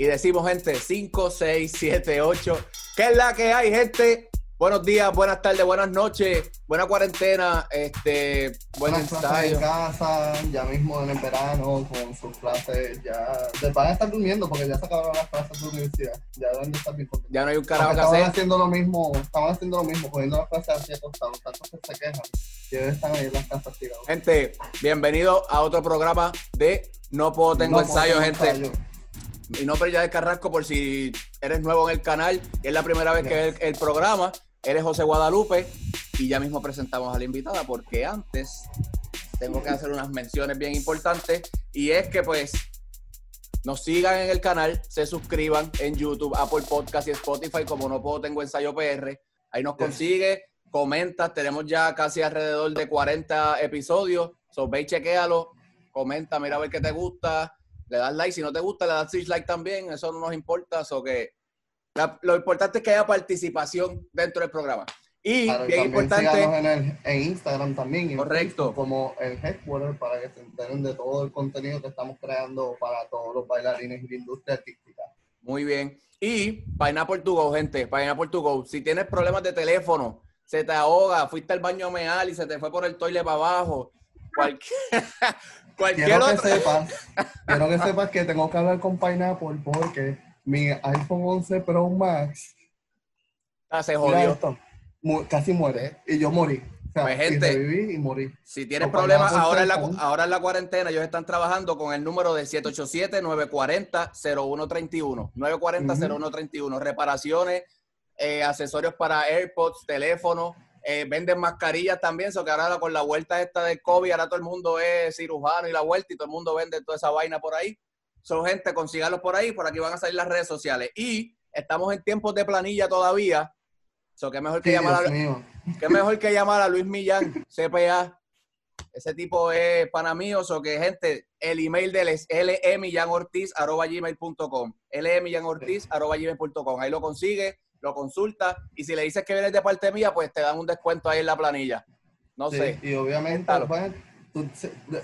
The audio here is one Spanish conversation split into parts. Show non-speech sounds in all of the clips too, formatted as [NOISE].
y decimos, gente, 5, 6, 7, 8. ¿Qué es la que hay, gente? Buenos días, buenas tardes, buenas noches, buena cuarentena, este, buen clases ensayo. en casa, ya mismo en el verano, con sus clases, ya de- van a estar durmiendo porque ya se acabaron las clases de universidad. Ya deben de estar bien contentos. Ya no hay un carajo que estaban hacer. haciendo lo mismo, estaban haciendo lo mismo, cogiendo las clases así acostados, tantos que se quejan. Y están ahí en las casas tirados. Gente, bienvenido a otro programa de No Puedo Tengo No, Ensayo, tengo gente. ensayo. Mi nombre es Yadier Carrasco, por si eres nuevo en el canal y es la primera vez que ves el, el programa. Eres José Guadalupe y ya mismo presentamos a la invitada porque antes tengo que hacer unas menciones bien importantes y es que pues nos sigan en el canal, se suscriban en YouTube, Apple Podcast y Spotify como No Puedo Tengo Ensayo PR. Ahí nos consigue, comenta, tenemos ya casi alrededor de 40 episodios. So, ve y chequéalo, comenta, mira a ver qué te gusta, le das like, si no te gusta, le das dislike también, eso no nos importa, so que la- lo importante es que haya participación dentro del programa. Y Claro, bien importante, en, el, en Instagram también. Correcto. Como el Headquarter para que se enteren de todo el contenido que estamos creando para todos los bailarines y la industria artística. muy bien. Y Pineapple to Go, gente, Pineapple to Go. Si tienes problemas de teléfono, se te ahoga, fuiste al baño a mear y se te fue por el toile para abajo, cualquier, [LAUGHS] cualquier Quiero que sepas, [LAUGHS] quiero que sepas que tengo que hablar con Pineapple porque mi iPhone 11 Pro Max Ah, se mira jodió. esto, mu- casi muere y yo morí. O sea, Pues, y gente, y morí. Si tienes Con problemas, ahora en, la, ahora en la cuarentena, ellos están trabajando con el número de 787-940-0131. 940-0131. Reparaciones, eh, accesorios para AirPods, teléfonos, eh, venden mascarillas también. So que ahora con la vuelta esta del COVID, ahora todo el mundo es cirujano y la vuelta y todo el mundo vende toda esa vaina por ahí. Son gente, consígalos por ahí, por aquí van a salir las redes sociales. Y estamos en tiempos de planilla todavía. So que mejor que Sí, llamar a, mejor que llamar a Luis Millán, CPA. Ese tipo es pana mío, o que gente, el email de él es lemillánortiz.gmail.com lemillánortiz.gmail.com Ahí lo consigue, lo consulta y si le dices que vienes de parte mía, pues te dan un descuento ahí en la planilla. No Sí, sé. y obviamente, pues, tú-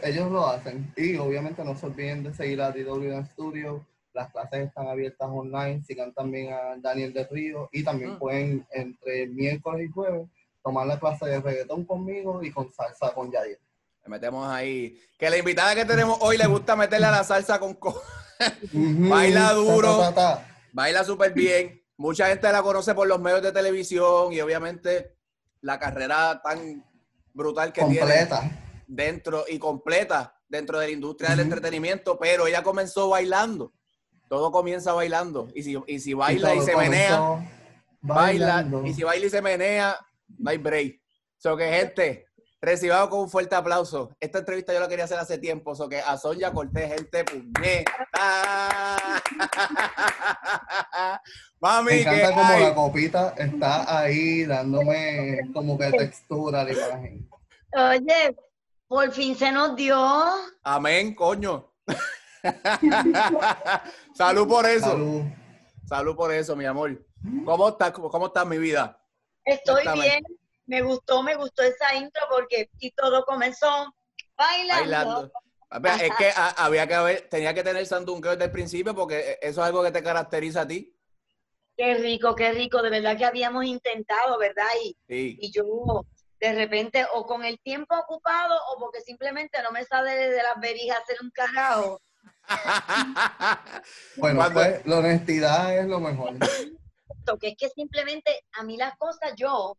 ellos lo hacen. Y obviamente no se olviden de seguir a DW Studio. Las clases están abiertas online. Sigan también a Daniel de Río. Y también Mm. pueden, entre miércoles y jueves, tomar la clase de reggaetón conmigo y con salsa con Yadir. Le metemos ahí. Que la invitada que tenemos hoy le gusta meterle a la salsa con co [LAUGHS] Baila duro. ta, ta, ta, ta. baila súper bien. Mucha gente la conoce por los medios de televisión y obviamente la carrera tan brutal que tiene. Completa. dentro y completa dentro de la industria del entretenimiento, pero ella comenzó bailando. Todo comienza bailando. Y si, y si baila y, se menea, baila. Y si baila y se menea, no hay break. So que, gente, recibamos con un fuerte aplauso. Esta entrevista yo la quería hacer hace tiempo. So que a Sonia Cortés, gente, puñeta. [LAUGHS] Mami, Me encanta como hay? la copita está ahí dándome como que textura a la imagen. Oye, por fin se nos dio. Amén, coño. [LAUGHS] Salud por eso. Salud. Salud por eso, mi amor. ¿Cómo estás? ¿Cómo, cómo está mi vida? Estoy Cuéntame. bien. Me gustó, me gustó esa intro porque y todo comenzó bailando. Bailando. A ver, Es que había que haber, tenía que tener sandunqueo desde el principio porque eso es algo que te caracteriza a ti. Qué rico, qué rico. De verdad que habíamos intentado, ¿verdad? Y, Sí. y yo de repente o con el tiempo ocupado o porque simplemente no me sale de las verijas hacer un carajo. [LAUGHS] Bueno, Cuando- pues la honestidad es lo mejor. Que es que simplemente a mí las cosas yo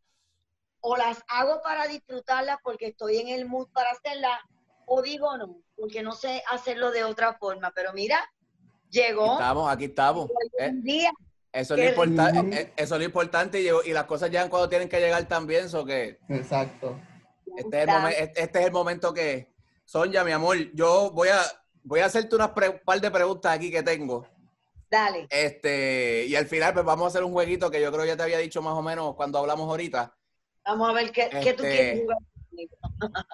o las hago para disfrutarlas porque estoy en el mood para hacerlas o digo no, porque no sé hacerlo de otra forma. Pero mira, llegó Estamos, aquí estamos. Eh, un día. Eso es, lo Qué importa- rico. eh, eso es lo importante y, las cosas llegan cuando tienen que llegar también. So que Exacto. este, es el momen- este este es el momento que, Sonja, mi amor, yo voy a, voy a hacerte unas pre- par de preguntas aquí que tengo. Dale. Este, y al final, pues vamos a hacer un jueguito que yo creo que ya te había dicho más o menos cuando hablamos ahorita. Vamos a ver qué, qué tú Este- quieres jugar. [LAUGHS]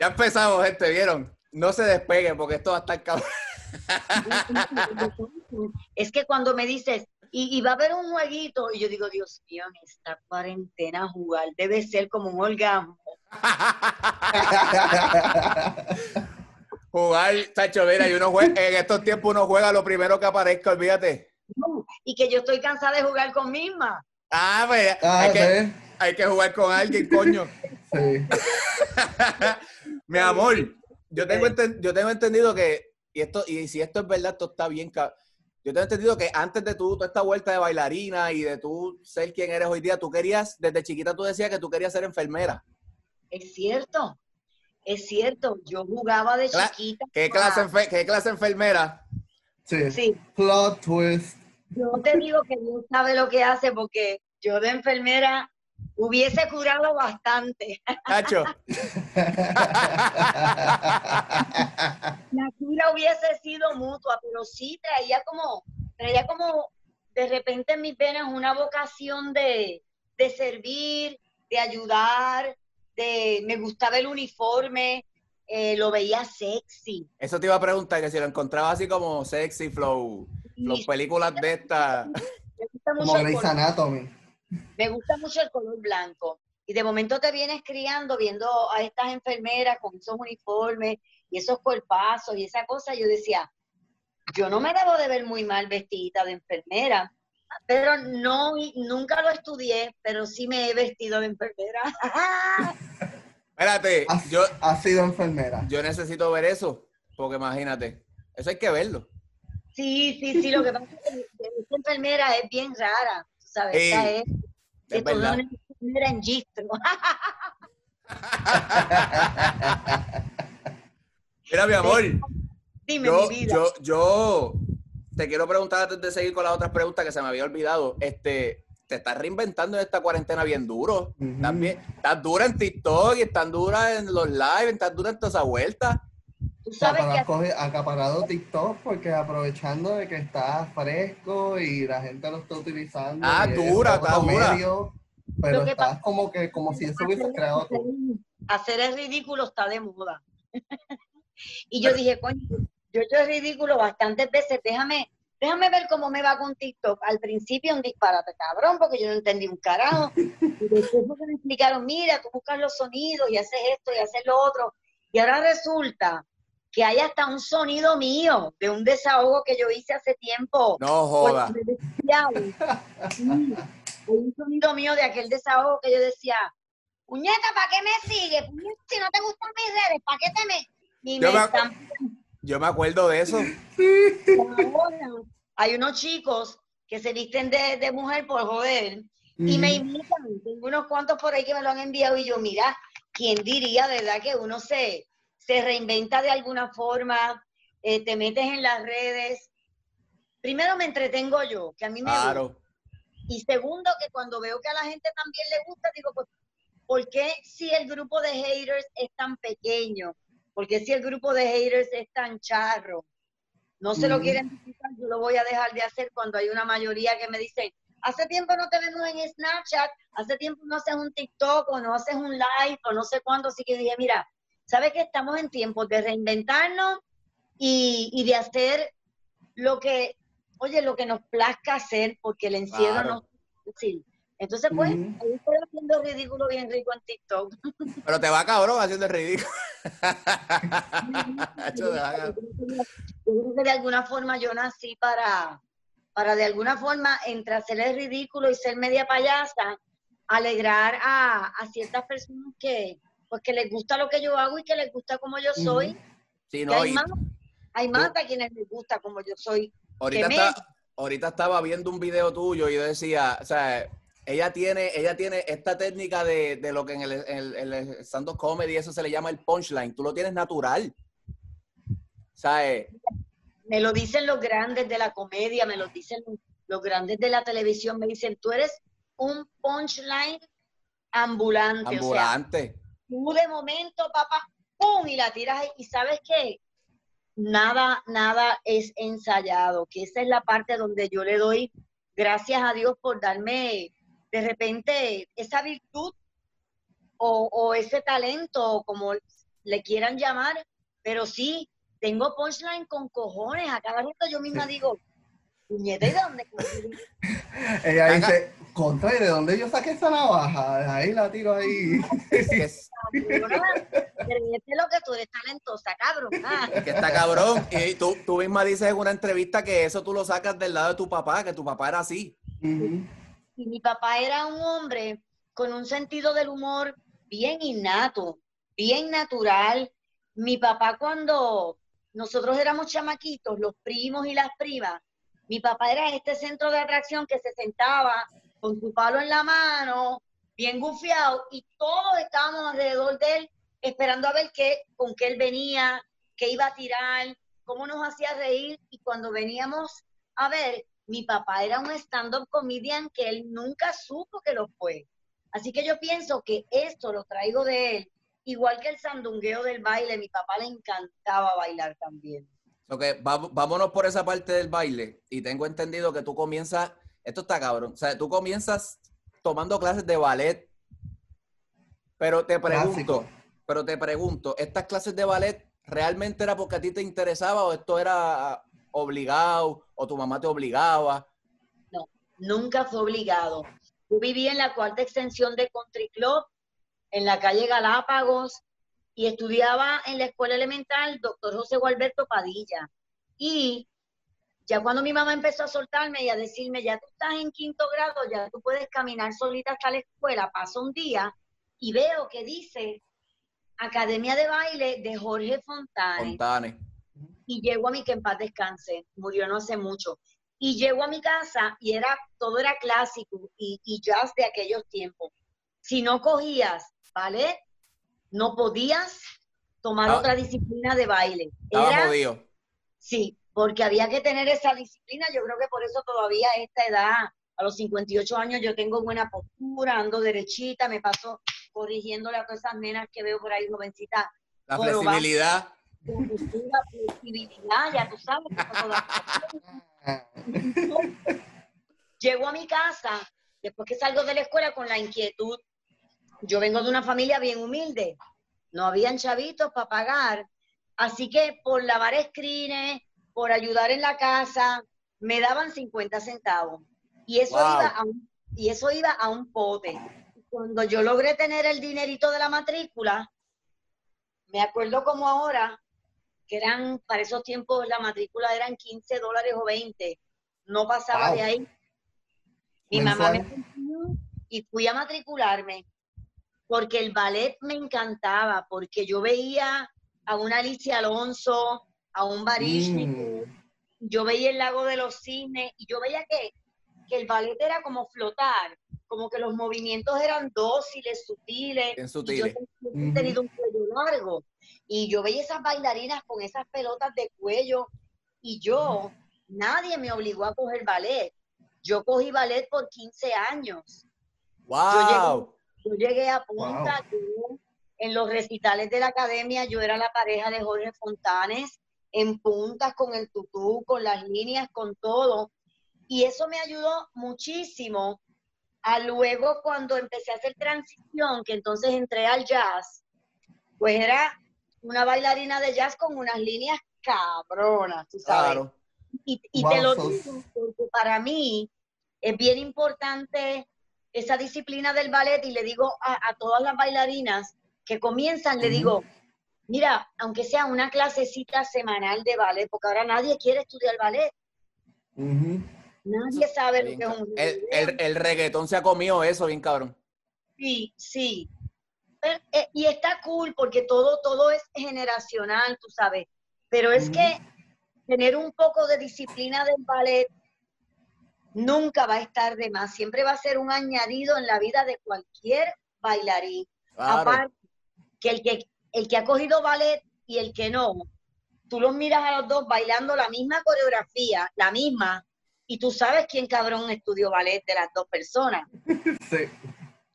Ya empezamos, gente, ¿vieron? No se despeguen porque esto va a estar cabrón. [LAUGHS] Es que cuando me dices, y, y va a haber un jueguito, y yo digo, Dios mío, en esta cuarentena jugar debe ser como un orgasmo. [LAUGHS] Jugar, Tacho, mira, y uno juega, en estos tiempos uno juega lo primero que aparezca, olvídate. Y que yo estoy cansada de jugar con misma. Ah, pues, Ah, hay, que, ¿ves? hay que jugar con alguien, coño. Sí. [LAUGHS] Mi amor, yo tengo, enten- yo tengo entendido que, y esto, y si esto es verdad, esto está bien. Yo tengo entendido que antes de tú, toda esta vuelta de bailarina y de tú ser quien eres hoy día, tú querías, desde chiquita tú decías que tú querías ser enfermera. Es cierto. Es cierto. Yo jugaba de Cla- chiquita. ¿Qué clase, qué clase enfermera? Sí. Sí. Plot twist. Yo te digo que Dios sabe lo que hace porque yo de enfermera hubiese curado bastante. [LAUGHS] Nacho, La cura hubiese sido mutua, pero sí traía como, traía como de repente en mis venas una vocación de, de servir, de ayudar, de me gustaba el uniforme, eh, lo veía sexy. eso te iba a preguntar, que si lo encontrabas así como sexy flow, Y películas de esta. [LAUGHS] me gusta Como Grey's. Anatomy. Me gusta mucho el color blanco. Y de momento te vienes criando viendo a estas enfermeras con esos uniformes y esos cuerpazos y esa cosa. Yo decía, yo no me debo de ver muy mal vestida de enfermera, pero no, nunca lo estudié, pero sí me he vestido de enfermera. [LAUGHS] Espérate, Ha, yo, ha sido enfermera. yo necesito ver eso, porque imagínate, eso hay que verlo. sí, sí, sí, lo que pasa es que esta enfermera es bien rara, ¿sabes? Sí, Esta es, es verdad. una enfermera en gistro. [LAUGHS] Mira, mi amor, Dime, yo, mi vida. yo, yo te quiero preguntar antes de seguir con las otras preguntas que se me había olvidado. Este, te estás reinventando en esta cuarentena bien duro. Estás, bien- estás dura en TikTok y estás dura en los live, estás dura en toda esa vuelta. Coge- acaparado TikTok porque aprovechando de que está fresco y la gente lo está utilizando. Ah, es dura, está dura. medio, pero estás como que como si eso hubiese creado tú. hacer el ridículo está de moda. [LAUGHS] y yo dije, coño, yo he hecho el ridículo bastantes veces, déjame, déjame ver cómo me va con TikTok. Al principio un disparate cabrón, porque yo no entendí un carajo. [LAUGHS] Y después me explicaron, mira, tú buscas los sonidos y haces esto y haces lo otro. Y ahora resulta que hay hasta un sonido mío de un desahogo que yo hice hace tiempo. No joda. un sonido mío de aquel desahogo que yo decía, puñeta, ¿para qué me sigues? Si no te gustan mis redes, ¿para qué te me...? Y Yo me me- están Yo me acuerdo de eso. ahora. [LAUGHS] Hay unos chicos que se visten de, de mujer por joder y me Ujú. imitan. Tengo unos cuantos por ahí que me lo han enviado y yo, mira, ¿quién diría, verdad, que uno se, se reinventa de alguna forma, eh, te metes en las redes? Primero me entretengo yo, que a mí me gusta. Claro. Y segundo, que cuando veo que a la gente también le gusta, digo, pues, ¿por qué si el grupo de haters es tan pequeño? ¿Por qué si el grupo de haters es tan charro? No se lo quieren disfrutar, yo lo voy a dejar de hacer cuando hay una mayoría que me dice, hace tiempo no te vemos en Snapchat, hace tiempo no haces un TikTok o no haces un live o no sé cuándo, así que dije, mira, ¿sabes que estamos en tiempos de reinventarnos y, y de hacer lo que, oye, lo que nos plazca hacer, porque el encierro Claro. no es fácil. Entonces, pues, Ujú. ahí estoy haciendo ridículo bien rico en TikTok. [LAUGHS] Pero te va cabrón haciendo el ridículo. [LAUGHS] Yo creo que de alguna forma yo nací para, para de alguna forma, entre hacer el ridículo y ser media payasa, alegrar a, a ciertas personas que, pues, que les gusta lo que yo hago y que les gusta como yo soy. Sí, Y no, hay y más, hay más a quienes les gusta como yo soy. ahorita, que está- ahorita estaba viendo un video tuyo y yo decía, o sea, ella tiene, ella tiene esta técnica de, de lo que en el, el, el stand-up comedy eso se le llama el punchline. Tú lo tienes natural. ¿Sabes? Me lo dicen los grandes de la comedia, me lo dicen los, grandes de la televisión, me dicen, tú eres un punchline ambulante. O sea, Ambulante. Tú de momento, papá, ¡pum! y la tiras ahí. Y sabes qué? Nada, nada es ensayado, que esa es la parte donde yo le doy gracias a Dios por darme de repente esa virtud o, o ese talento, como le quieran llamar, pero sí, tengo punchline con cojones. A cada rato yo misma digo, puñeta, ¿y de dónde? conseguí?" [LAUGHS] Ella Acá- dice, Contra, ¿y de dónde yo saqué esa navaja? Ahí la tiro ahí. [LAUGHS] Es, Cabrona, pero es lo que tú eres talentosa, cabrón. Ah, que está cabrón. Y tú, tú misma dices en una entrevista que eso tú lo sacas del lado de tu papá, que tu papá era así. Y mi papá era un hombre con un sentido del humor bien innato, bien natural. Mi papá cuando nosotros éramos chamaquitos, los primos y las primas, mi papá era este centro de atracción que se sentaba con su palo en la mano, bien gufiado, y todos estábamos alrededor de él esperando a ver qué, con qué él venía, qué iba a tirar, cómo nos hacía reír. Y cuando veníamos a ver, mi papá era un stand-up comedian que él nunca supo que lo fue. Así que yo pienso que esto lo traigo de él, igual que el sandungueo del baile, mi papá le encantaba bailar también. Ok, va- vámonos por esa parte del baile. Y tengo entendido que tú comienzas, esto está cabrón, o sea, tú comienzas tomando clases de ballet. Pero te pregunto, Clásico. pero te pregunto, ¿estas clases de ballet realmente era porque a ti te interesaba o esto era obligado o tu mamá te obligaba? Nunca fue obligado. Yo vivía en la cuarta extensión de Country Club, en la calle Galápagos, y estudiaba en la escuela elemental doctor José Gualberto Padilla. Y ya cuando mi mamá empezó a soltarme y a decirme, ya tú estás en quinto grado, ya tú puedes caminar solita hasta la escuela, pasó un día y veo que dice Academia de Baile de Jorge Fontane Fontane. y llego a mi que en paz descanse, murió no hace mucho. Y llego a mi casa y era, todo era clásico y, y jazz de aquellos tiempos. Si no cogías ballet, no podías tomar Ah. otra disciplina de baile. Era, jodido. sí, porque había que tener esa disciplina. Yo creo que por eso todavía a esta edad, a los 58 años, yo tengo buena postura, ando derechita, me paso corrigiéndole a todas esas nenas que veo por ahí, jovencitas, La flexibilidad. postura, flexibilidad, ya tú sabes. [LAUGHS] Llego a mi casa, después que salgo de la escuela con la inquietud. Yo vengo de una familia bien humilde, no habían chavitos para pagar, así que por lavar screens, por ayudar en la casa, me daban 50 centavos. Y eso, Wow. iba a un, y eso iba a un pote. Cuando yo logré tener el dinerito de la matrícula, me acuerdo como ahora, que eran, para esos tiempos la matrícula eran 15 dólares o 20, no pasaba Wow. de ahí. Mi mamá me y fui a matricularme porque el ballet me encantaba, porque yo veía a una Alicia Alonso, a un Baryshnikov, Mm. yo veía el lago de los cisnes y yo veía que, que el ballet era como flotar, como que los movimientos eran dóciles, sutiles. Bien y sutiles. yo he tenido un cuello largo. Y yo veía esas bailarinas con esas pelotas de cuello y yo, nadie me obligó a coger ballet. Yo cogí ballet por 15 años. ¡Wow! Yo llegué a punta, yo, en los recitales de la academia, yo era la pareja de Jorge Fontanes, en puntas con el tutú, con las líneas, con todo. Y eso me ayudó muchísimo a luego cuando empecé a hacer transición, que entonces entré al jazz, pues era una bailarina de jazz con unas líneas cabronas, tú sabes. Claro. Y, y Wow, te lo digo porque para mí es bien importante esa disciplina del ballet y le digo a, a todas las bailarinas que comienzan, le digo, mira, aunque sea una clasecita semanal de ballet, porque ahora nadie quiere estudiar ballet, Ujú. nadie sabe lo Bien que es ca- un el, el, el reggaetón se ha comido eso, bien cabrón. Sí, sí. Pero, eh, y está cool porque todo, todo es generacional, tú sabes. Pero es que tener un poco de disciplina del ballet nunca va a estar de más. Siempre va a ser un añadido en la vida de cualquier bailarín. Claro. Aparte, que el, que el que ha cogido ballet y el que no, tú los miras a los dos bailando la misma coreografía, la misma, y tú sabes quién cabrón estudió ballet de las dos personas. [LAUGHS] Sí.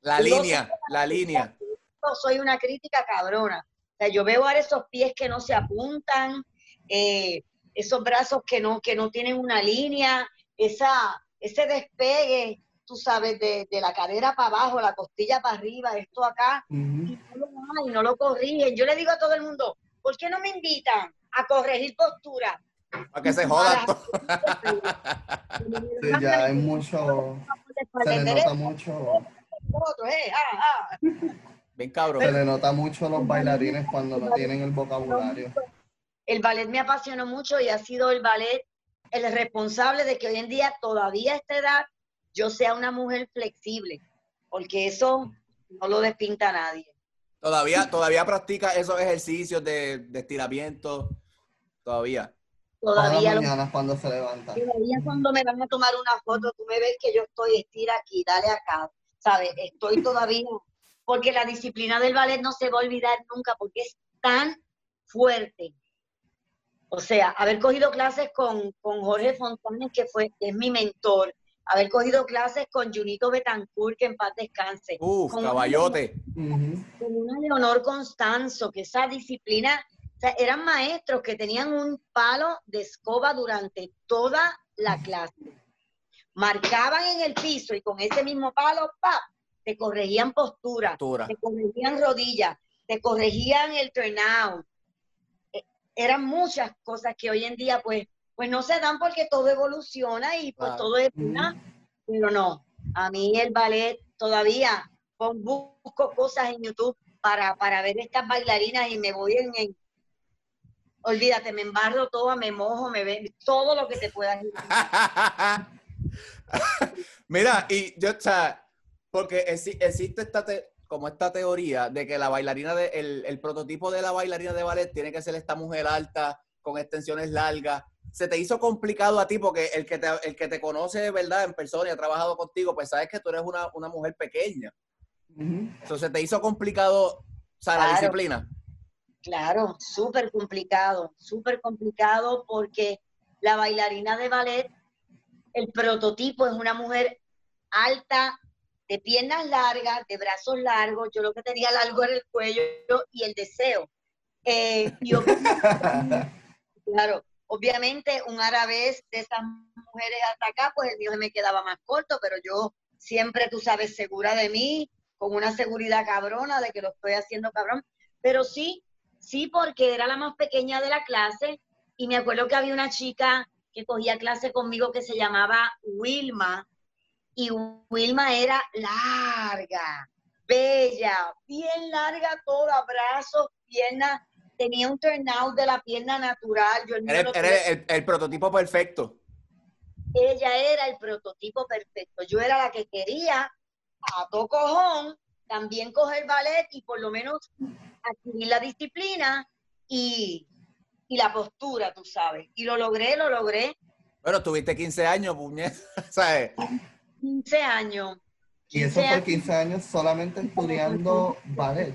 La Yo línea, la línea. yo soy una crítica cabrona. O sea, yo veo ahora esos pies que no se apuntan, eh, esos brazos que no, que no tienen una línea, esa, ese despegue, tú sabes, de, de la cadera para abajo, la costilla para arriba, esto acá, y no lo hay, no lo corrigen. Yo le digo a todo el mundo, ¿por qué no me invitan a corregir postura? Para que se jodan. [LAUGHS] Sí, ya hay mucho. se le nota mucho. Eh, ah, ah. Bien cabrón. Se le nota mucho a los bailarines cuando no tienen el vocabulario. El ballet me apasionó mucho y ha sido el ballet el responsable de que hoy en día, todavía a esta edad, yo sea una mujer flexible, porque eso no lo despinta nadie. Todavía, todavía practica esos ejercicios de, de estiramiento, todavía. Todavía, mañana cuando se levanta. Todavía cuando me van a tomar una foto, tú me ves que yo estoy estira aquí, dale acá, ¿sabes? Estoy todavía, porque la disciplina del ballet no se va a olvidar nunca, porque es tan fuerte. O sea, haber cogido clases con, con Jorge Fontanes, que fue, es mi mentor, haber cogido clases con Junito Betancourt, que en paz descanse. Uf, caballote. con una Leonor Constanzo, que esa disciplina, o sea, eran maestros que tenían un palo de escoba durante toda la clase. Marcaban en el piso y con ese mismo palo, ¡pa! te corregían postura, te corregían rodillas, te corregían el turnout, eran muchas cosas que hoy en día pues, pues no se dan porque todo evoluciona y pues todo es una, pero no, a mí el ballet todavía busco cosas en YouTube para, para ver estas bailarinas y me voy en, olvídate, me embarro todo, me mojo, me ve todo lo que te pueda [LAUGHS] Mira, y yo, o sea, porque existe esta, como esta teoría de que la bailarina, de, el, prototipo de la bailarina de ballet tiene que ser esta mujer alta, con extensiones largas. ¿Se te hizo complicado a ti? Porque el que te, el que te conoce de verdad en persona y ha trabajado contigo, pues sabes que tú eres una, mujer pequeña. Entonces, ¿te hizo complicado o sea, la disciplina? Claro, súper complicado, súper complicado porque la bailarina de ballet, el prototipo es una mujer alta, de piernas largas, de brazos largos, yo lo que tenía largo era el cuello y el deseo. Eh, [LAUGHS] claro, obviamente un arabés de esas mujeres hasta acá, pues el mío se me quedaba más corto, pero yo siempre, tú sabes, segura de mí, con una seguridad cabrona de que lo estoy haciendo cabrón, pero sí, sí, porque era la más pequeña de la clase y me acuerdo que había una chica que cogía clase conmigo que se llamaba Wilma, y Wilma era larga, bella, bien larga toda, brazos, piernas, tenía un turnout de la pierna natural. era, el, prototipo perfecto. Ella era el prototipo perfecto. Yo era la que quería a todo cojón también coger ballet y por lo menos adquirir la disciplina y, y la postura, tú sabes. Y lo logré, lo logré. Bueno, tuviste 15 años, puñet, [LAUGHS] ¿sabes? 15 años. y eso fue 15 años solamente estudiando ballet.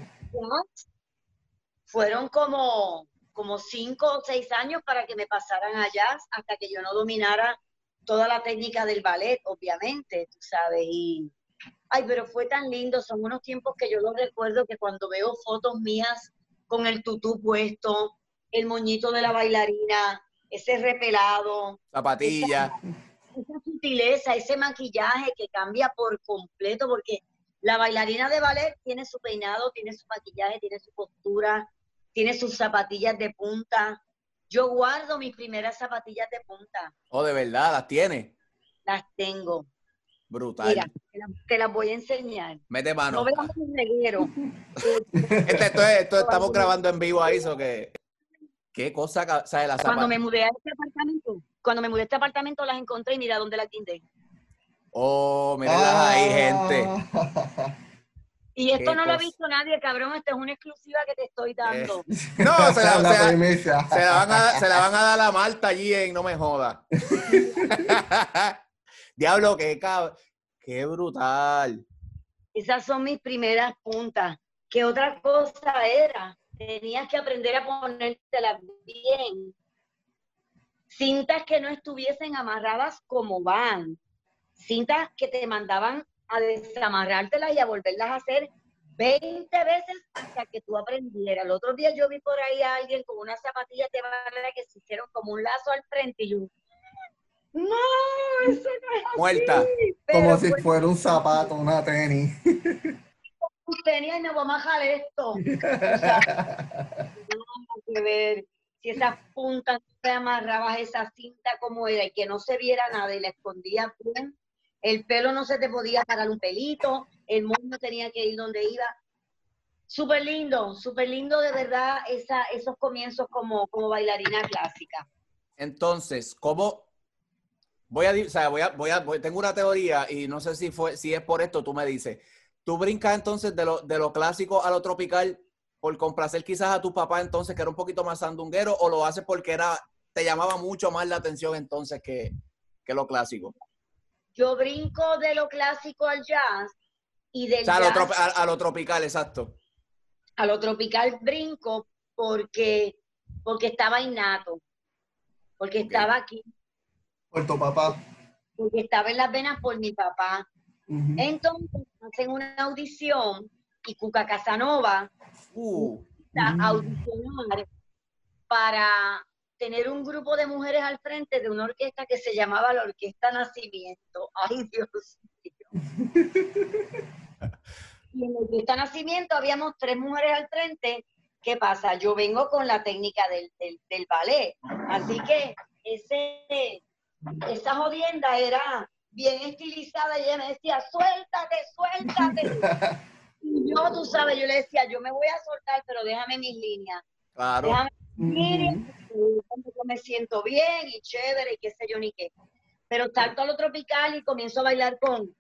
Fueron como, como 5 o 6 años para que me pasaran allá hasta que yo no dominara toda la técnica del ballet, obviamente, tú sabes. Y, ay, pero fue tan lindo, son unos tiempos que yo los recuerdo que cuando veo fotos mías con el tutú puesto, el moñito de la bailarina, ese repelado. Zapatilla esa sutileza, ese maquillaje que cambia por completo, porque la bailarina de ballet tiene su peinado, tiene su maquillaje, tiene su postura, tiene sus zapatillas de punta. Yo guardo mis primeras zapatillas de punta. Oh, de verdad, las tiene. Las tengo. Brutal. Mira, te las, voy a enseñar. Mete mano. No veamos un reguero. [LAUGHS] Este, esto, esto, estamos grabando en vivo ahí, eso que. ¿Qué cosa? ¿sabes? La Cuando me mudé a este apartamento, cuando me mudé a este apartamento las encontré y mira dónde las guindé. Oh, mírenlas ahí, gente. Y esto no lo ha visto nadie, cabrón. Esta es una exclusiva que te estoy dando. [LAUGHS] No, se la, se, van a, se la van a dar a Marta allí en No Me Joda. [LAUGHS] Diablo, qué, qué brutal. Esas son mis primeras puntas. ¿Qué otra cosa era? Tenías que aprender a ponértelas bien cintas que no estuviesen amarradas como van, cintas que te mandaban a desamarrártelas y a volverlas a hacer 20 veces hasta que tú aprendieras. El otro día yo vi por ahí a alguien con unas zapatillas de barra que se hicieron como un lazo al frente y yo, no, eso no es así. Muerta. como si fuera un zapato, una tenis. [LAUGHS] Tenis y me voy a majar esto. [LAUGHS] O sea, no, que ver si esas puntas te amarrabas esa cinta como era y que no se viera nada y la escondías bien, el pelo no se te podía parar un pelito, el mundo tenía que ir donde iba. Súper lindo, súper lindo de verdad esa, esos comienzos como, como bailarina clásica. Entonces, ¿cómo? Voy a, o sea, voy a, voy a, tengo una teoría y no sé si fue, si es por esto, tú me dices. ¿Tú brincas entonces de lo, de lo clásico a lo tropical por complacer quizás a tu papá entonces, que era un poquito más sandunguero, o lo haces porque era, te llamaba mucho más la atención entonces que, que lo clásico? Yo brinco de lo clásico al jazz y del o a, lo tropical, exacto. A lo tropical brinco porque, porque estaba innato, porque estaba aquí. Por tu papá. Porque estaba en las venas por mi papá. Entonces hacen una audición y Cuca Casanova uh. audicionar para tener un grupo de mujeres al frente de una orquesta que se llamaba la Orquesta Nacimiento. [LAUGHS] Ay, Dios mío. [LAUGHS] y en la Orquesta Nacimiento habíamos tres mujeres al frente. ¿Qué pasa? Yo vengo con la técnica del, del ballet. Así que ese, esa jodienda era bien estilizada y ella me decía, suéltate, suéltate. [LAUGHS] y yo, tú sabes, yo le decía, yo me voy a soltar, pero déjame mis líneas. Claro. Déjame mis líneas, yo me siento bien y chévere y qué sé yo ni qué. Pero salto a lo tropical y comienzo a bailar con,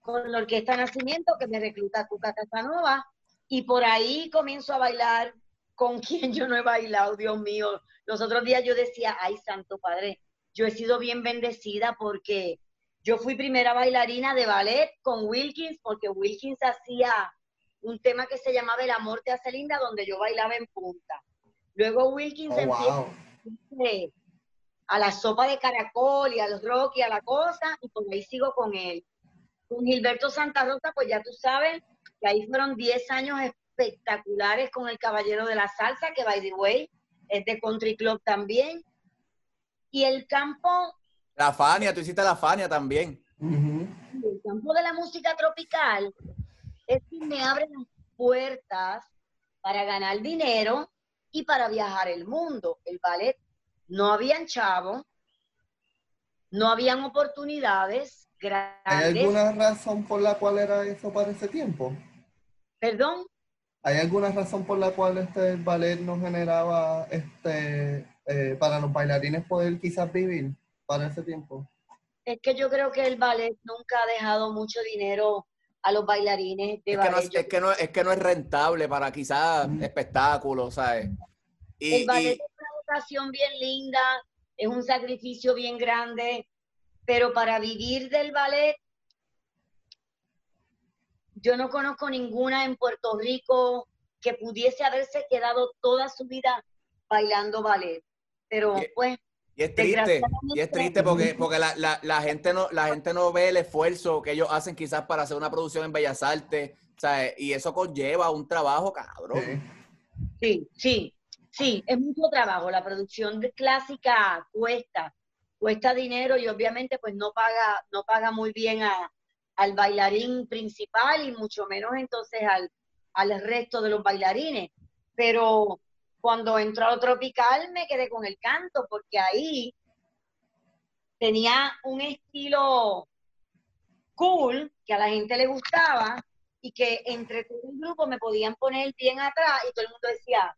con la Orquesta Nacimiento, que me recluta Cuca Casanova, y por ahí comienzo a bailar con [LAUGHS] quien yo no he bailado, Dios mío. Los otros días yo decía, ay, Santo Padre, yo he sido bien bendecida porque yo fui primera bailarina de ballet con Wilkins, porque Wilkins hacía un tema que se llamaba El amor te hace linda, donde yo bailaba en punta. Luego Wilkins oh, empieza a la sopa de caracol y al rock y a la cosa, y por ahí sigo con él. Con Gilberto Santa Rosa, pues ya tú sabes que ahí fueron 10 años espectaculares con el Caballero de la Salsa, que by the way es de Country Club también. Y el campo la Fania, tú hiciste la Fania también. El campo de la música tropical es que me abre las puertas para ganar dinero y para viajar el mundo. El ballet no habían chavos, no habían oportunidades grandes. ¿Hay alguna razón por la cual era eso para ese tiempo? ¿Perdón? ¿Hay alguna razón por la cual este ballet no generaba este eh, para los bailarines poder quizás vivir? Para ese tiempo? Es que yo creo que el ballet nunca ha dejado mucho dinero a los bailarines de es ballet. Que no, es, que no, es que no es rentable para quizás espectáculos, ¿sabes? Y, el ballet es una vocación bien linda, es un sacrificio bien grande, pero para vivir del ballet, yo no conozco ninguna en Puerto Rico que pudiese haberse quedado toda su vida bailando ballet. Pero pues y es triste, y es triste porque, porque la, la, la, gente no, la gente no ve el esfuerzo que ellos hacen quizás para hacer una producción en Bellas Artes, ¿sabes? Y eso conlleva un trabajo cabrón. Sí, sí, sí, es mucho trabajo. La producción de clásica cuesta, cuesta dinero y obviamente pues no paga, no paga muy bien a, al bailarín principal y mucho menos entonces al, al resto de los bailarines. Pero cuando entró a lo tropical me quedé con el canto, porque ahí tenía un estilo cool que a la gente le gustaba y que entre todo el grupo me podían poner bien atrás y todo el mundo decía,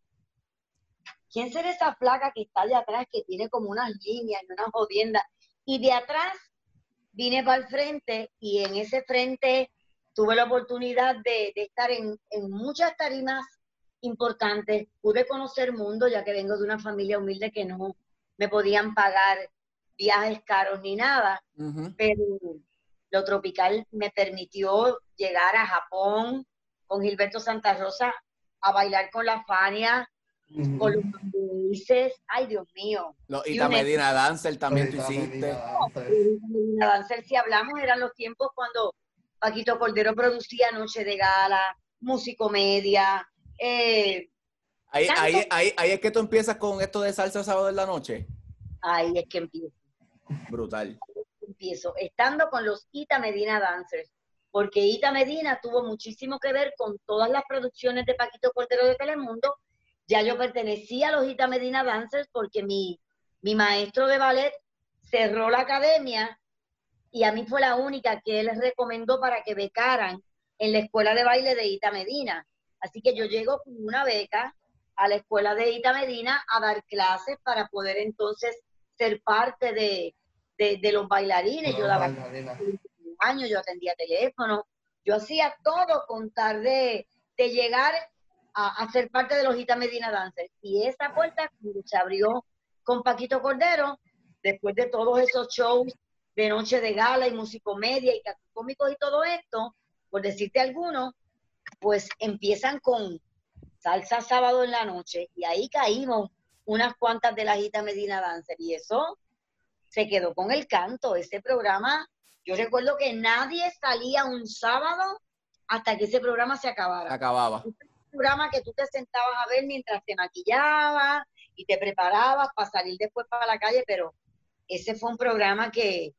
¿quién será esa placa que está de atrás que tiene como unas líneas y unas jodiendas? Y de atrás vine para el frente y en ese frente tuve la oportunidad de, estar en, en muchas tarimas importante. Pude conocer mundo, ya que vengo de una familia humilde que no me podían pagar viajes caros ni nada, pero lo tropical me permitió llegar a Japón con Gilberto Santa Rosa a bailar con la Fania, con los países, ay Dios mío. y la Medina Dancer también tú hiciste. Medina Dancer, si hablamos, eran los tiempos cuando Paquito Cordero producía Noche de Gala, Musicomedia, eh, ahí, ahí, ahí, ahí, es que tú empiezas con esto de salsa sábado en la noche. Ahí es que empiezo. Brutal. Empiezo, estando con los Ita Medina Dancers, porque Ita Medina tuvo muchísimo que ver con todas las producciones de Paquito Cordero de Telemundo. Ya yo pertenecía a los Ita Medina Dancers porque mi, mi maestro de ballet cerró la academia y a mí fue la única que él recomendó para que becaran en la escuela de baile de Ita Medina. Así que yo llego con una beca a la escuela de Ita Medina a dar clases para poder entonces ser parte de, de, los bailarines. yo daba años, yo atendía teléfono, yo hacía todo con tal de, llegar a, a, ser parte de los Ita Medina Dancers. Y esa puerta se abrió con Paquito Cordero, después de todos esos shows de noche de gala y musicomedia y cómicos y todo esto, por decirte alguno, pues empiezan con salsa sábado en la noche y ahí caímos unas cuantas de la Gita Medina Dancer y eso se quedó con el canto. Ese programa, yo recuerdo que nadie salía un sábado hasta que ese programa se acabara. Acababa. Un programa que tú te sentabas a ver mientras te maquillabas y te preparabas para salir después para la calle, pero ese fue un programa que,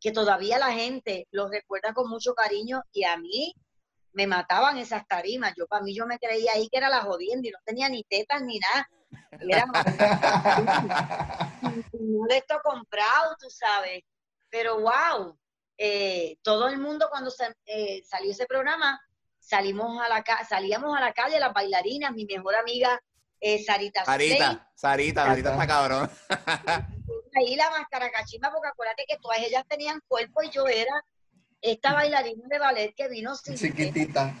que todavía la gente lo recuerda con mucho cariño y a mí me mataban esas tarimas. Yo para mí yo me creía ahí que era la jodienda y no tenía ni tetas ni nada. Era de [LAUGHS] esto comprado, tú sabes. Pero wow, eh, todo el mundo cuando eh, salió ese programa, salimos a la salíamos a la calle, las bailarinas, mi mejor amiga eh, Sarita. Sarita, Sarita, Sarita está cabrón. [LAUGHS] ahí la máscara cachimba, porque acuérdate que todas ellas tenían cuerpo y yo era esta bailarina de ballet que vino sin chiquitita.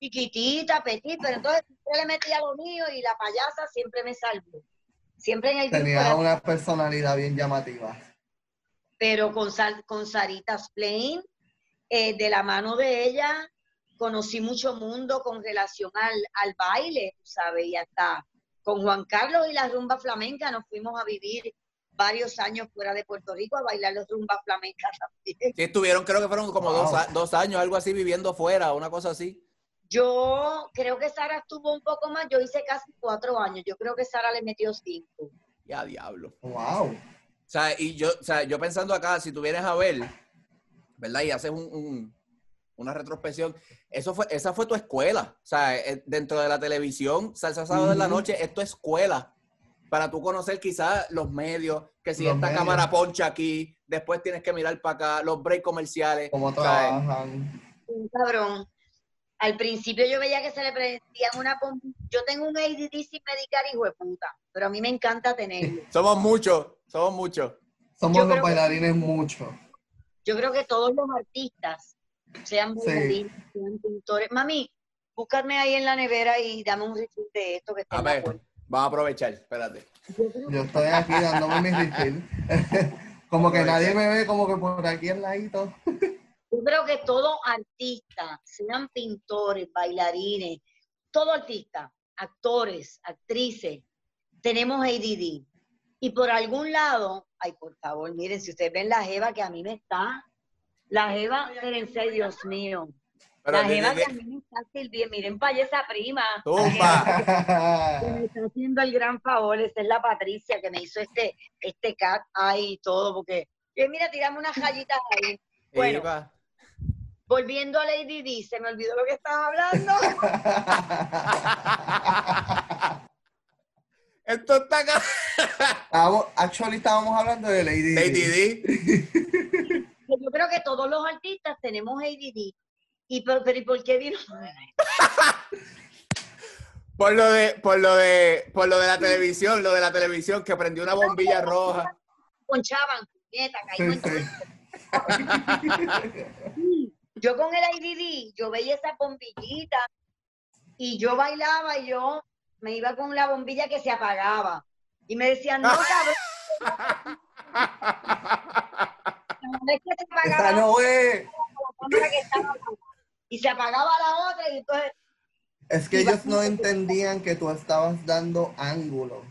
Chiquitita, petit, pero entonces siempre le metía lo mío y la payasa siempre me salvó. Siempre en el Tenía una personalidad bien llamativa. Pero con, con Sarita Splain, eh, de la mano de ella, conocí mucho mundo con relación al, al baile, ¿sabes? Y hasta con Juan Carlos y la rumba flamenca nos fuimos a vivir varios años fuera de Puerto Rico a bailar los rumbas flamencas también. Sí, estuvieron, creo que fueron como dos, años, algo así, viviendo fuera, una cosa así. Yo creo que Sara estuvo un poco más, yo hice casi cuatro años, yo creo que Sara le metió cinco. Ya, diablo. Wow. O sea, y yo, o sea, yo pensando acá, si tú vienes a ver, ¿verdad? Y haces un, una retrospección, eso fue, esa fue tu escuela. O sea, eh, dentro de la televisión, Salsa Sábado de la Noche, es tu escuela para tú conocer quizás los medios, que si esta cámara poncha aquí, después tienes que mirar para acá, los breaks comerciales. Cómo trabajan. cabrón. Al principio yo veía que se le prendían una Yo tengo un ADD sin medicar, hijo de puta, pero a mí me encanta tenerlo. [LAUGHS] somos muchos, somos muchos. Somos los bailarines muchos. Yo creo que todos los artistas, sean bailarines, sean pintores. Mami, búscame ahí en la nevera y dame un refill de esto que está en la Vamos a aprovechar, espérate. Yo estoy aquí dándome mi refill. [LAUGHS] como que nadie me ve, como que por aquí al ladito. Yo creo que todo artista, sean pintores, bailarines, todo artista, actores, actrices, tenemos ADD. Y por algún lado, ay, por favor, miren, si ustedes ven la jeva que a mí me está, la jeva, espérense, Dios mío, la jeva que a mí me está sirviendo, miren para esa prima. ¡Tumba! [LAUGHS] me está haciendo el gran favor, esa es la Patricia que me hizo este, este cat ahí y todo, porque, mira, tirame unas rayitas ahí. Bueno, volviendo a Lady D, se me olvidó lo que estaba hablando. [LAUGHS] Esto está acá. [LAUGHS] actually estábamos hablando de Lady, Lady D. Yo creo que todos los artistas tenemos ADD ¿Y por, pero, ¿y por qué vino? [LAUGHS] por lo de, por lo de, por lo de la televisión, lo de la televisión que prendió una bombilla roja. Ponchaban, nieta, Yo con el IDD, yo veía esa bombillita y yo bailaba y yo me iba con la bombilla que se apagaba. Y me decían, no, [LAUGHS] cabrón. [LAUGHS] no es que se apagaba. No es y se apagaba la otra y entonces... Es que ellos no entendían que tú estabas dando ángulo.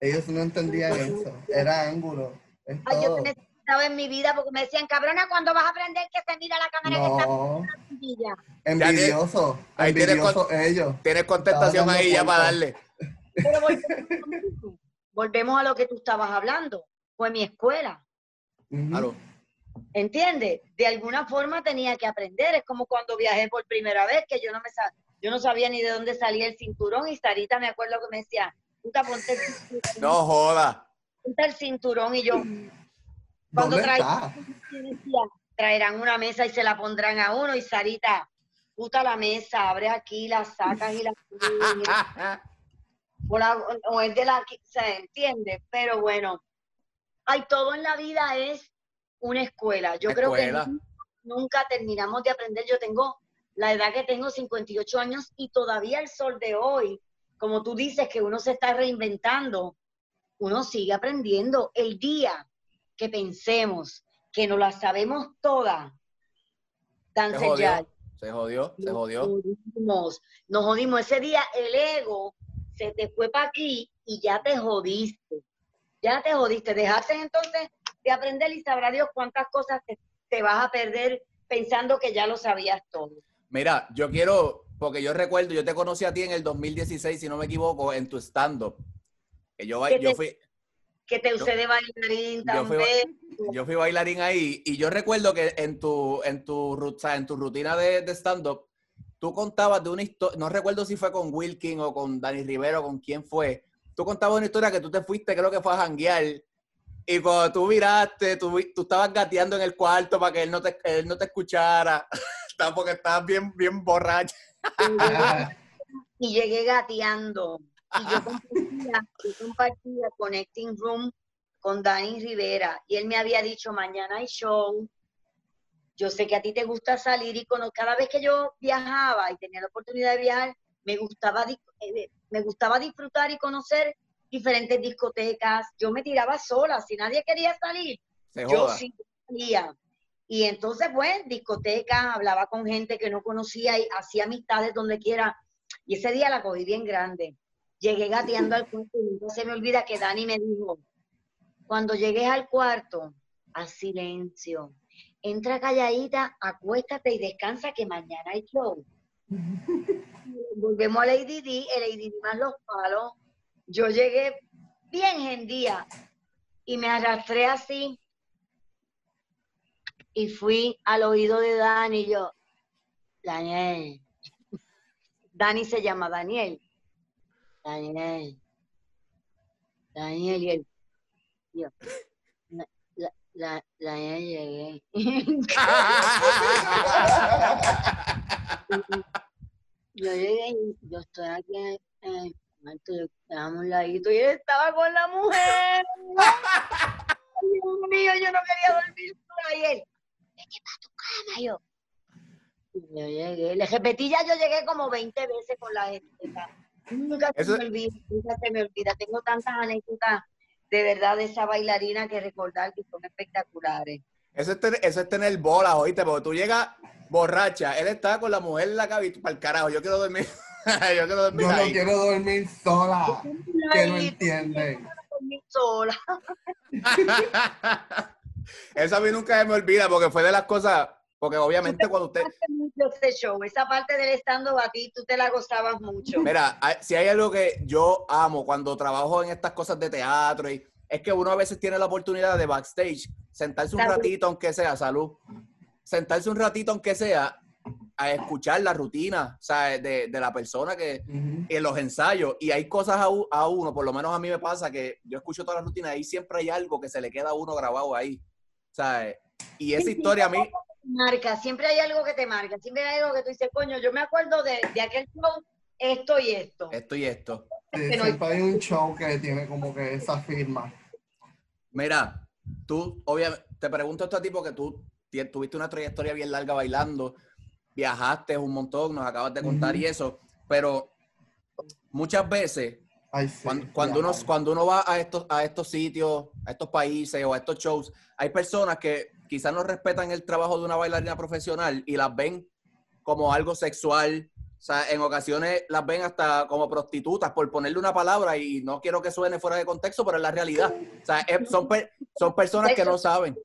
Ellos no entendían eso. Era ángulo. Ay, yo necesitaba en mi vida porque me decían, cabrona, ¿cuándo vas a aprender que se mira la cámara que está en Envidioso. Ahí envidioso tienes, ellos. Tienes contestación ahí ya para darle. Pero volvemos, volvemos, a lo que tú estabas hablando. Fue mi escuela. Claro. ¿Entiendes? De alguna forma tenía que aprender. Es como cuando viajé por primera vez, que yo no me yo no sabía ni de dónde salía el cinturón y Sarita me acuerdo que me decía, puta, ponte el cinturón. No joda. Ponte el cinturón y yo, cuando traía traerán una mesa y se la pondrán a uno y Sarita, puta la mesa, abres aquí, la sacas y la... o, la, o es de la... ¿Se entiende? Pero bueno, hay todo en la vida es una escuela. Yo creo que nunca terminamos de aprender. Yo tengo la edad que tengo, 58 años, y todavía el sol de hoy, como tú dices, que uno se está reinventando, uno sigue aprendiendo. El día que pensemos que no la sabemos todas, dan se jodió, se jodió, se jodió. Jodimos, nos jodimos. Ese día el ego se te fue para aquí y ya te jodiste. Ya te jodiste. Dejaste entonces de aprender y sabrá Dios cuántas cosas te, te vas a perder pensando que ya lo sabías todo. Mira, yo quiero, porque yo recuerdo, yo te conocí a ti en el 2016, si no me equivoco, en tu stand-up. Que yo, yo fui. Que te usé de bailarín también. Yo fui, bailarín ahí y yo recuerdo que en tu, en tu, en tu rutina de, de stand-up, tú contabas de una historia, no recuerdo si fue con Wilkin o con Dani Rivero, con quién fue. Tú contabas una historia que tú te fuiste, creo que fue a janguear y cuando tú miraste, tú, tú estabas gateando en el cuarto para que él no te, él no te escuchara, [LAUGHS] porque estabas bien, bien borracho. [LAUGHS] y llegué gateando. Y yo compartía, Connecting Room con Dani Rivera. Y él me había dicho, mañana hay show. Yo sé que a ti te gusta salir y cada vez que yo viajaba y tenía la oportunidad de viajar, me gustaba, eh, me gustaba disfrutar y conocer diferentes discotecas. Yo me tiraba sola, si nadie quería salir, yo sí salía. Y entonces, pues, discotecas, hablaba con gente que no conocía y hacía amistades donde quiera. Y ese día la cogí bien grande. Llegué gateando al cuarto y no se me olvida que Dani me dijo, cuando llegues al cuarto, a silencio. Entra calladita, acuéstate y descansa que mañana hay show. [LAUGHS] Volvemos a Lady D, el Lady D más los palos, yo llegué bien en día y me arrastré así y fui al oído de Dani y yo, Daniel, Dani se llama Daniel, Daniel, Daniel y él, yo, la, la, Daniel llegué. [LAUGHS] yo llegué y yo estoy aquí en, entonces damos un ladito y él estaba con la mujer. [LAUGHS] Dios mío, yo no quería dormir sola y él, vete para tu cama, yo. Y yo llegué, le repetí ya, yo llegué como 20 veces con la gente. Nunca se me olvida, nunca se me olvida. Tengo tantas anécdotas de verdad de esa bailarina que recordar que son espectaculares. Eso es, tener, eso es tener bola, oíste, porque tú llegas borracha, él estaba con la mujer en la cabeza, para el carajo, yo quiero dormir. [LAUGHS] [LAUGHS] yo quiero dormir no quiero dormir sola. que no entienden. sola. [LAUGHS] Eso a mí nunca me olvida porque fue de las cosas, porque obviamente cuando usted... show, esa parte del estando a ti, tú te la gozabas mucho. Mira, si hay algo que yo amo cuando trabajo en estas cosas de teatro y es que uno a veces tiene la oportunidad de backstage, sentarse un ratito aunque sea, salud, sentarse un ratito aunque sea a escuchar la rutina o sea, de, de, la persona que en los ensayos. Y hay cosas a, a, uno, por lo menos a mí me pasa que yo escucho toda la rutina y siempre hay algo que se le queda a uno grabado ahí. ¿sabes? Y esa historia a mí... Marca, siempre hay algo que te marca, siempre hay algo que tú dices, coño, yo me acuerdo de, de aquel show, esto y esto. Esto y esto. siempre hay un show que tiene como que esa firma. Mira, tú, obviamente, te pregunto esto a ti porque tú tuviste una trayectoria bien larga bailando viajaste un montón, nos acabas de contar y eso, pero muchas veces cuando, uno, cuando uno va a estos, a estos sitios, a estos países o a estos shows, hay personas que quizás no respetan el trabajo de una bailarina profesional y las ven como algo sexual. O sea, en ocasiones las ven hasta como prostitutas, por ponerle una palabra, y no quiero que suene fuera de contexto, pero es la realidad. O sea, son, son personas que no saben.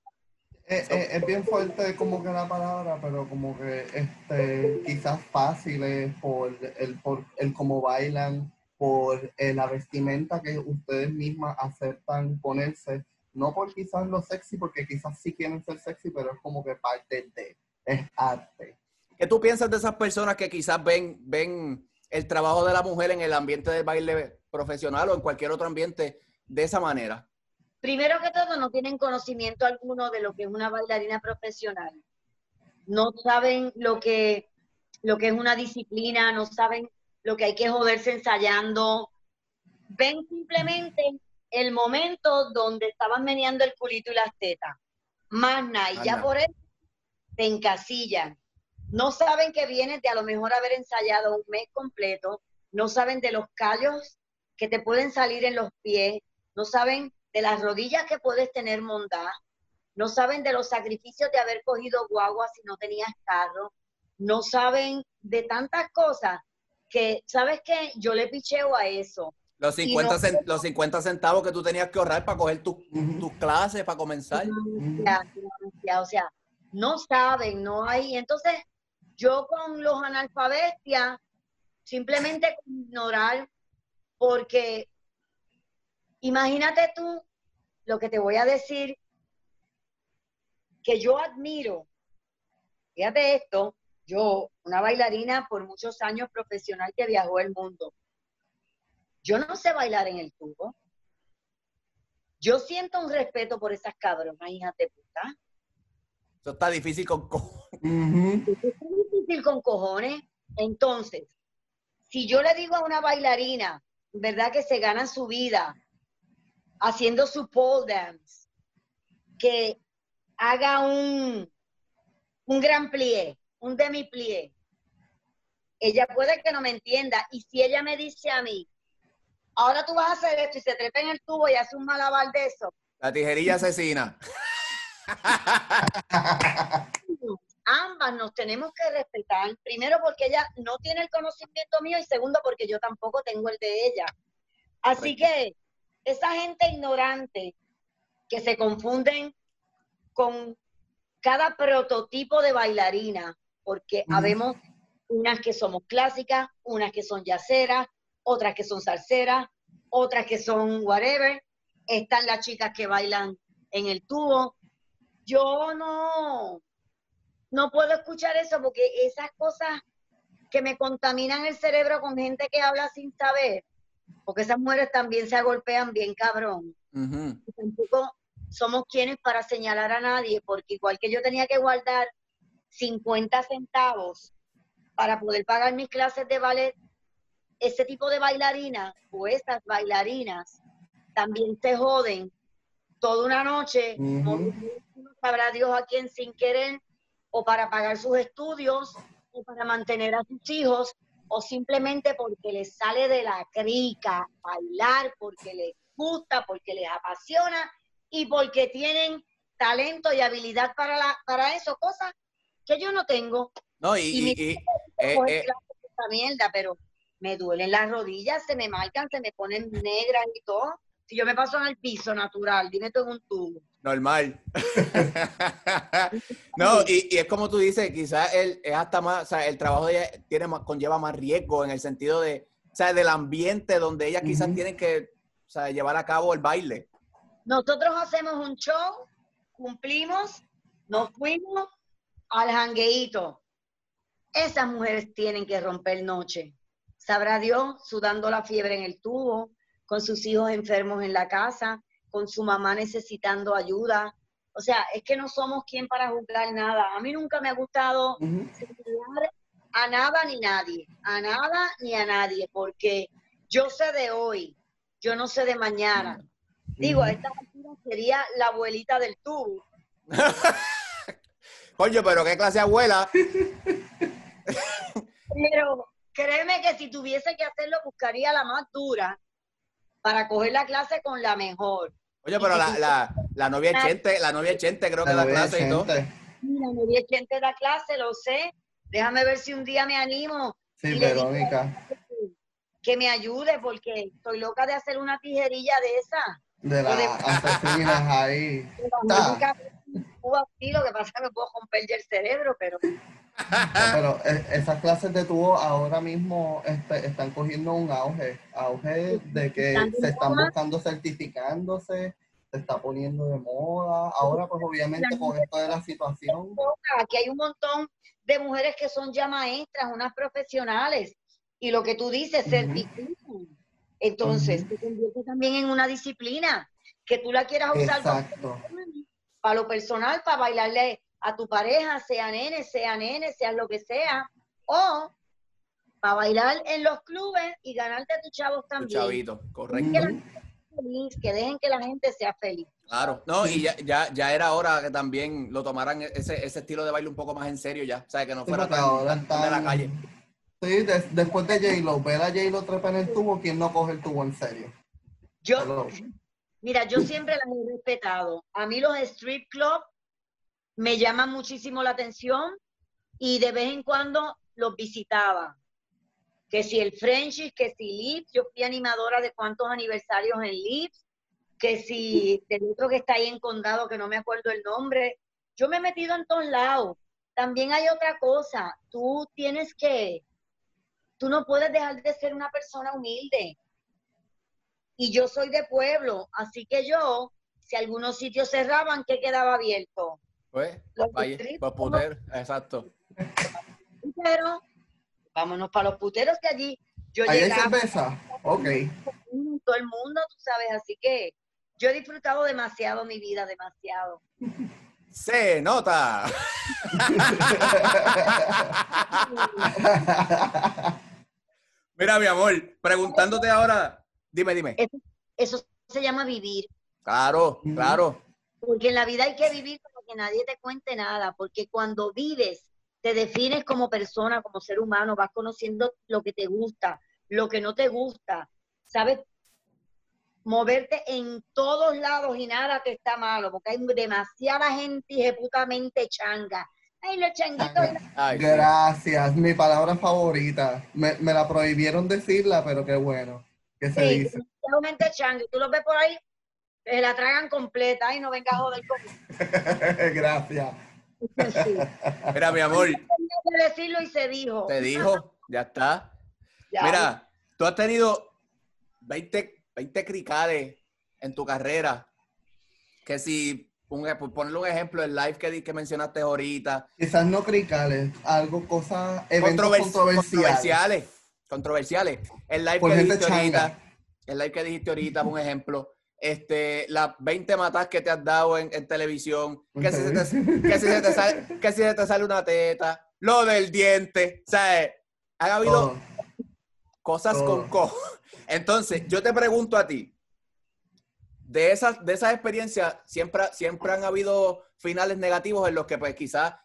Eh, eh, es, bien fuerte como que la palabra, pero como que este quizás fáciles por el, por el cómo bailan, por eh, la vestimenta que ustedes mismas aceptan ponerse, no por quizás lo sexy, porque quizás sí quieren ser sexy, pero es como que parte de, es arte. ¿Qué tú piensas de esas personas que quizás ven, ven el trabajo de la mujer en el ambiente del baile profesional o en cualquier otro ambiente de esa manera? Primero que todo, no tienen conocimiento alguno de lo que es una bailarina profesional. No saben lo que, lo que es una disciplina, no saben lo que hay que joderse ensayando. Ven simplemente el momento donde estaban meneando el culito y las tetas. Más nada, y ya por eso te encasillan. No saben que vienes de a lo mejor haber ensayado un mes completo, no saben de los callos que te pueden salir en los pies, no saben de las rodillas que puedes tener mondadas, no saben de los sacrificios de haber cogido guagua si no tenías carro, no saben de tantas cosas que, ¿sabes qué? Yo le picheo a eso. Los 50, los 50 centavos que tú tenías que ahorrar para coger tus clases, para comenzar. O sea, no saben, no hay. Entonces, yo con los analfabetias, simplemente ignorar, porque imagínate tú lo que te voy a decir, que yo admiro, fíjate esto, yo, una bailarina por muchos años profesional que viajó el mundo, yo no sé bailar en el tubo. Yo siento un respeto por esas cabronas, hijas de puta. Eso está difícil con cojones. Está difícil con cojones. Entonces, si yo le digo a una bailarina, ¿verdad? Que se gana su vida haciendo su pole dance, que haga un, un gran plié, un demi plié. Ella puede que no me entienda. Y si ella me dice a mí, ahora tú vas a hacer esto y se trepa en el tubo y hace un malabar de eso. La tijerilla asesina. [LAUGHS] Ambas nos tenemos que respetar, primero porque ella no tiene el conocimiento mío y segundo porque yo tampoco tengo el de ella. Así que esa gente ignorante que se confunden con cada prototipo de bailarina, porque habemos unas que somos clásicas, unas que son yaceras, otras que son salseras, otras que son whatever, están las chicas que bailan en el tubo. Yo no, no puedo escuchar eso porque esas cosas que me contaminan el cerebro con gente que habla sin saber, porque esas mujeres también se agolpean bien cabrón. tampoco somos quienes para señalar a nadie, porque igual que yo tenía que guardar 50 centavos para poder pagar mis clases de ballet, ese tipo de bailarinas o estas bailarinas también se joden toda una noche, sabrá Dios a quién sin querer, o para pagar sus estudios, o para mantener a sus hijos, o simplemente porque les sale de la crica bailar, porque les gusta, porque les apasiona y porque tienen talento y habilidad para, la, para eso, cosas que yo no tengo. No, y, y, eh, eh. mierda, pero me duelen las rodillas, se me marcan, se me ponen negras y todo. Si yo me paso en el piso natural, dime tú en un tubo. Normal. [LAUGHS] no, y, es como tú dices, quizás el, es hasta más, o sea, el trabajo de ella tiene más, conlleva más riesgo en el sentido de, o sea, del ambiente donde ellas quizás tienen que o sea, llevar a cabo el baile. Nosotros hacemos un show, cumplimos, nos fuimos al jangueíto. Esas mujeres tienen que romper noche sabrá Dios, sudando la fiebre en el tubo, con sus hijos enfermos en la casa, con su mamá necesitando ayuda. O sea, es que no somos quien para juzgar nada. A mí nunca me ha gustado a nada ni nadie, a nada ni a nadie, porque yo sé de hoy, yo no sé de mañana. Digo, esta sería la abuelita del tubo. [LAUGHS] Coño, pero qué clase de abuela. pero Créeme que si tuviese que hacerlo, buscaría la más dura para coger la clase con la mejor. Oye, pero la, la, la, novia Chente, la novia Chente creo que da clase y todo. La novia Chente da clase, lo sé. Déjame ver si un día me animo. Sí, Verónica. Que me ayude porque estoy loca de hacer una tijerilla de esa. De las ahí. [LAUGHS] lo que pasa es que me puedo romper el cerebro, pero pero eh, esas clases de tubo ahora mismo este, están cogiendo un auge, auge de que se están buscando certificándose, se está poniendo de moda. Ahora pues obviamente con esto de la situación. Aquí hay un montón de mujeres que son ya maestras, unas profesionales, y lo que tú dices, certifican. Entonces, se convierte también en una disciplina. que tú la quieras usar para lo personal, para bailarle a tu pareja, sea nene, sea nene, sea lo que sea, o para bailar en los clubes y ganarte a tus chavos también. Tu chavito, correcto. Que, dejen que la gente sea feliz. Claro, no, y ya, ya, ya era hora que también lo tomaran ese, ese estilo de baile un poco más en serio ya, o sea, que no fuera tan, de la calle. Sí, después de J-Lo, ver a J-Lo trepa en el tubo, ¿quién no coge el tubo en serio? Yo, mira, yo siempre las he respetado. A mí los street club me llaman muchísimo la atención y de vez en cuando los visitaba. Que si el Frenchies, que si Lips, yo fui animadora de cuántos aniversarios en Lips, que si del otro que está ahí en Condado, que no me acuerdo el nombre. Yo me he metido en todos lados. También hay otra cosa, tú tienes que, tú no puedes dejar de ser una persona humilde. Y yo soy de pueblo, así que yo, si algunos sitios cerraban, ¿qué quedaba abierto? Pues, vaya, puteros, exacto. Pero, vámonos para los puteros que allí yo ¿Hay cerveza? Ok. Todo el mundo, tú sabes, así que yo he disfrutado demasiado mi vida, demasiado. Se nota. Mira, mi amor, preguntándote ahora, dime, dime. Eso, se llama vivir. Claro, claro. Porque en la vida hay que vivir que nadie te cuente nada, porque cuando vives, te defines como persona, como ser humano, vas conociendo lo que te gusta, lo que no te gusta, sabes moverte en todos lados y nada te está malo, porque hay demasiada gente ejecutamente changa. Ay, los changuitos. Gracias, mi palabra favorita. Me, la prohibieron decirla, pero qué bueno que se sí, dice. gente changa. Tú los ves por ahí, se la tragan completa y no venga a joder. [LAUGHS] Gracias. Mira, mi amor. Que decirlo y se dijo. Te dijo, ya está. Mira, tú has tenido 20 20 cricales en tu carrera, que si, un, ponerle un ejemplo, el live que, que mencionaste ahorita. Quizás no cricales, algo, cosas, eventos controversiales. Controversiales. El live que dijiste ahorita, el live que dijiste ahorita, un ejemplo. Este, las 20 matas que te has dado en, televisión, que, si te, que, si se te sale, que si se te sale una teta, lo del diente, ¿sabes? Han habido cosas con co entonces, yo te pregunto a ti, de esas, de esas experiencias, siempre, siempre han habido finales negativos en los que pues quizás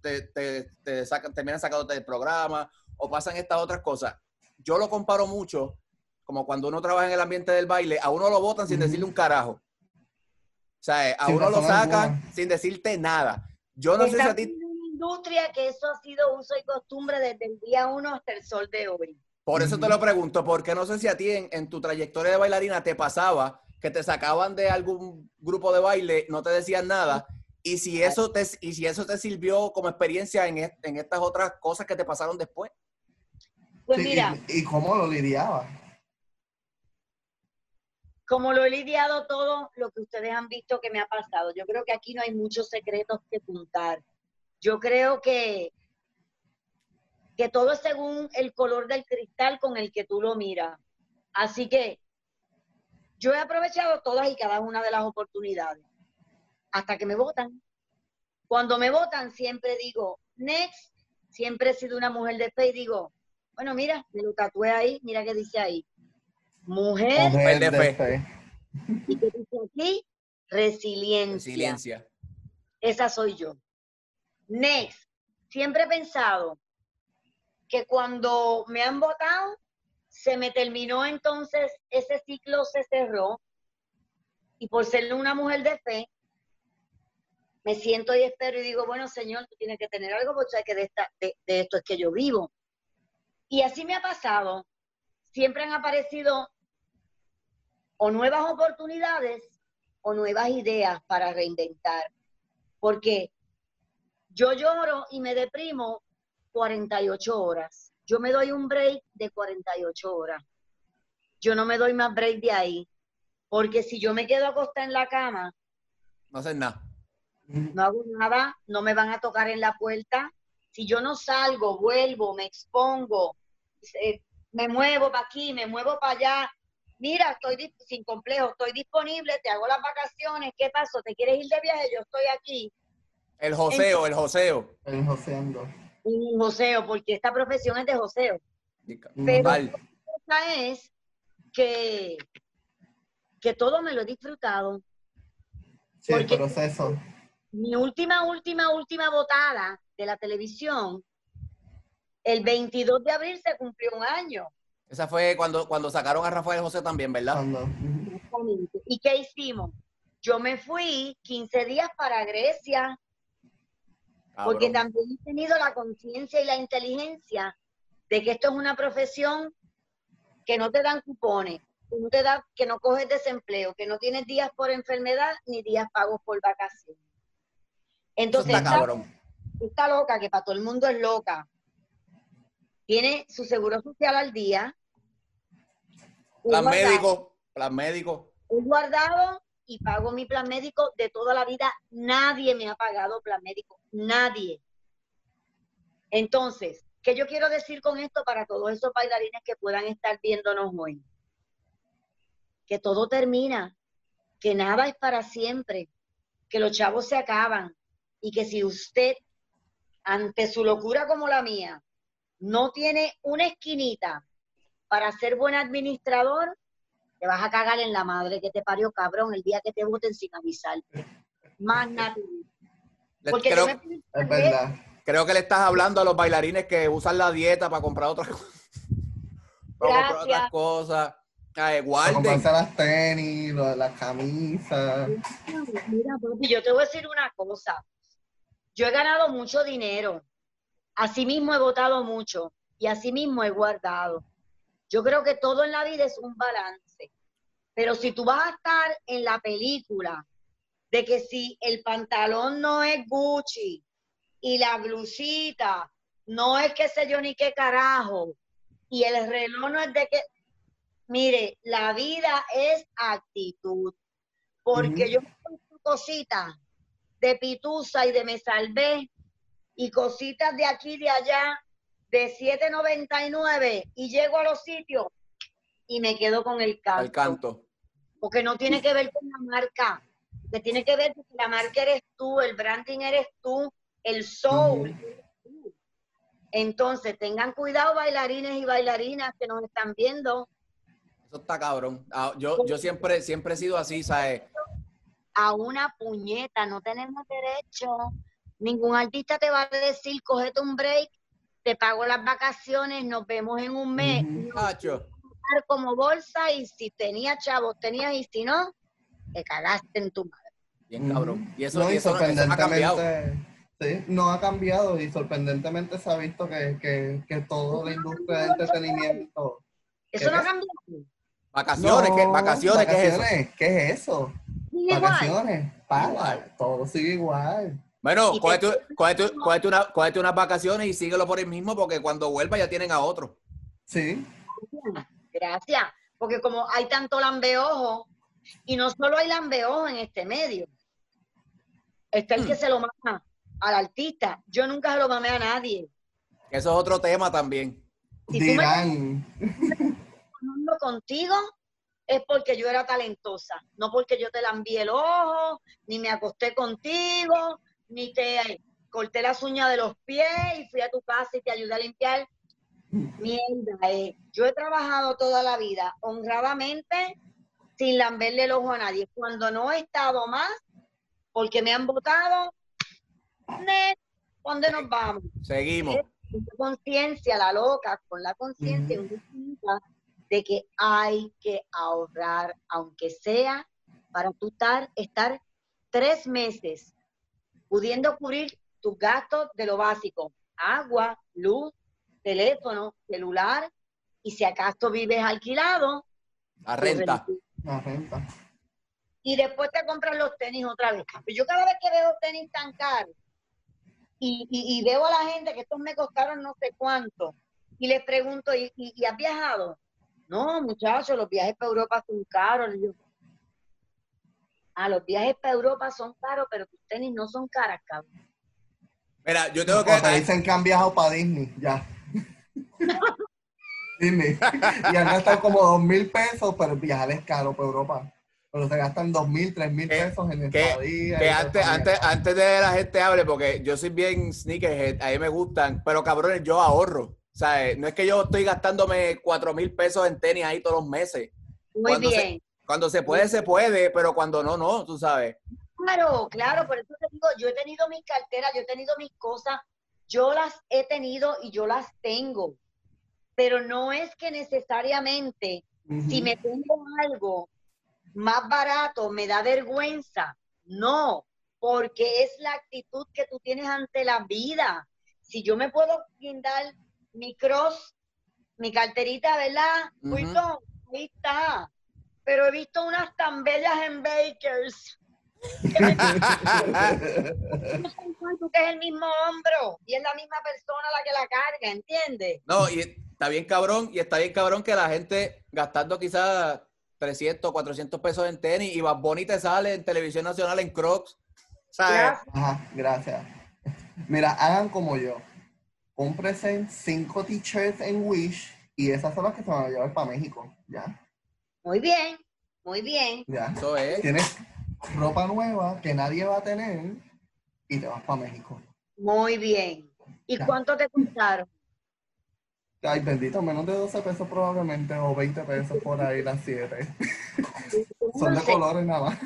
te, te, te sacan, terminan sacándote del programa o pasan estas otras cosas. Yo lo comparo mucho, como cuando uno trabaja en el ambiente del baile, a uno lo votan sin decirle un carajo. O sea, a uno lo sacan sin decirte nada. Yo no sé si a ti... industria que eso ha sido uso y costumbre desde el día uno hasta el sol de hoy. Por eso te lo pregunto, porque no sé si a ti en, tu trayectoria de bailarina te pasaba que te sacaban de algún grupo de baile, no te decían nada, y si eso te, y si eso te sirvió como experiencia en, estas otras cosas que te pasaron después. Pues mira. Y, cómo lo lidiabas? Como lo he lidiado todo lo que ustedes han visto que me ha pasado. Yo creo que aquí no hay muchos secretos que contar. Yo creo que que todo es según el color del cristal con el que tú lo miras. Así que yo he aprovechado todas y cada una de las oportunidades hasta que me votan. Cuando me votan siempre digo, next, siempre he sido una mujer de fe y digo, bueno, mira, me lo tatué ahí, mira qué dice ahí. Mujer, de, fe. ¿Y qué dice aquí? Resiliencia. Resiliencia. Esa soy yo. Next, siempre he pensado que cuando me han votado, se me terminó entonces, ese ciclo se cerró y por ser una mujer de fe, me siento y espero y digo, bueno, Señor, tú tienes que tener algo porque sabes que de, de esto es que yo vivo. Y así me ha pasado. Siempre han aparecido o nuevas oportunidades o nuevas ideas para reinventar. Porque yo lloro y me deprimo 48 horas. Yo me doy un break de 48 horas. Yo no me doy más break de ahí. Porque si yo me quedo acostada en la cama, no hacen nada. No hago nada, no me van a tocar en la puerta. Si yo no salgo, vuelvo, me expongo, me muevo para aquí, me muevo para allá, mira, estoy sin complejo, estoy disponible, te hago las vacaciones, ¿qué pasó? ¿Te quieres ir de viaje? Yo estoy aquí. El joseo, el joseo. El joseando. Un joseo, porque esta profesión es de joseo. Pero la cosa es que, que todo me lo he disfrutado. Sí, el proceso. Mi última, última, última votada de la televisión, el 22 de abril se cumplió un año. Esa fue cuando, cuando sacaron a Rafael José también, ¿verdad? ¿Y qué hicimos? Yo me fui 15 días para Grecia, porque también he tenido la conciencia y la inteligencia de que esto es una profesión que no te dan cupones, que no, te da, que no coges desempleo, que no tienes días por enfermedad ni días pagos por vacaciones. Entonces, está, loca, que para todo el mundo es loca. Tiene su seguro social al día. Plan médico, plan médico. Un guardado y pago mi plan médico de toda la vida. Nadie me ha pagado plan médico. Nadie. Entonces, ¿qué yo quiero decir con esto para todos esos bailarines que puedan estar viéndonos hoy? Que todo termina, que nada es para siempre, que los chavos se acaban, y que si usted, ante su locura como la mía, no tiene una esquinita para ser buen administrador, te vas a cagar en la madre que te parió, cabrón, el día que te voten sin avisar. Más [LAUGHS] nada. Porque creo, es verdad. Creo que le estás hablando a los bailarines que usan la dieta para comprar otras [LAUGHS] cosas. para comprar otras cosas. Ay, guarden. las tenis, las camisas. Mira, yo te voy a decir una cosa. Yo he ganado mucho dinero, asimismo he votado mucho y asimismo he guardado. Yo creo que todo en la vida es un balance. Pero si tú vas a estar en la película de que si el pantalón no es Gucci y la blusita no es qué sé yo ni qué carajo y el reloj no es de que, mire, la vida es actitud. Porque yo yo cositas de Pitusa y de Me Salvé y cositas de aquí y de allá de 7.99 y llego a los sitios y me quedo con el canto. El canto. Porque no tiene que ver con la marca, que tiene que ver con la marca eres tú, el branding eres tú, el soul. Entonces, tengan cuidado bailarines y bailarinas que nos están viendo. Eso está cabrón. Ah, yo, yo siempre, siempre he sido así, ¿sabes? a una puñeta, no tenemos derecho. Ningún artista te va a decir, cógete un break, te pago las vacaciones, nos vemos en un mes. como bolsa y si tenías chavos, tenías y si no, te cagaste en tu madre. Bien cabrón. Y eso, no, ha cambiado. Sí, no ha cambiado y sorprendentemente se ha visto que, que, que toda la industria de entretenimiento... Eso no ha cambiado. Vacaciones, ¿qué, vacaciones, ¿qué es eso? ¿Qué es eso? vacaciones, paga, todo sigue igual. Bueno, cógete, una, unas vacaciones y síguelo por el mismo porque cuando vuelva ya tienen a otro. Sí. Gracias. Porque como hay tanto lambeojo, y no solo hay lambeojo en este medio, está el que hmm. se lo mama al artista. Yo nunca se lo mamé a nadie. Eso es otro tema también. Si Dirán. contigo, es porque yo era talentosa, no porque yo te la envié el ojo, ni me acosté contigo, ni te corté las uñas de los pies y fui a tu casa y te ayudé a limpiar. Mierda, eh. yo he trabajado toda la vida honradamente sin lamberle el ojo a nadie. Cuando no he estado más, porque me han votado, ¿dónde nos vamos? Seguimos. Conciencia, la loca, con la conciencia, de que hay que ahorrar, aunque sea para tú estar, estar tres meses pudiendo cubrir tus gastos de lo básico, agua, luz, teléfono, celular, y si acaso vives alquilado, la pues renta. La renta. Y después te compras los tenis otra vez. Yo cada vez que veo tenis tan caros y, y, veo a la gente que estos me costaron no sé cuánto, y les pregunto, ¿y, y has viajado? No, muchachos, los viajes para Europa son caros. Ah, los viajes para Europa son caros, pero tus tenis no son caras, cabrón. Mira, yo tengo que... O te dicen que han viajado para Disney, ya. Disney. Y han gastado como dos mil pesos, pero viajar es caro por Europa. Pero se gastan dos mil, tres mil pesos en estadía. Que antes, antes, antes de la gente hable, porque yo soy bien sneakerhead, a mí me gustan, pero cabrones, yo ahorro. O sea, no es que yo estoy gastándome cuatro mil pesos en tenis ahí todos los meses. Muy bien. Cuando se puede, se puede, pero cuando no, no, tú sabes. Claro, claro, por eso te digo, yo he tenido mis carteras, yo he tenido mis cosas, yo las he tenido y yo las tengo, pero no es que necesariamente si me tengo algo más barato me da vergüenza, no, porque es la actitud que tú tienes ante la vida. Si yo me puedo brindar mi cross, mi carterita, ¿verdad? ahí está. Pero he visto unas tan bellas en Bakers que [LAUGHS] es el mismo hombro y es la misma persona la que la carga, ¿entiendes? No, y está bien cabrón, y está bien cabrón que la gente gastando quizás 300, 400 pesos en tenis y Bad Bunny te sale en televisión nacional en Crocs. Gracias. Ajá, gracias. Mira, hagan como yo. Cómpresen cinco t-shirts en Wish y esas son las que se van a llevar para México, ¿ya? Muy bien, muy bien. Ya. Eso es. Tienes ropa nueva que nadie va a tener y te vas para México. Muy bien. ¿Y cuánto te costaron? Ay, bendito, menos de 12 pesos probablemente, o 20 pesos por ahí las 7. [LAUGHS] Son de colores nada más.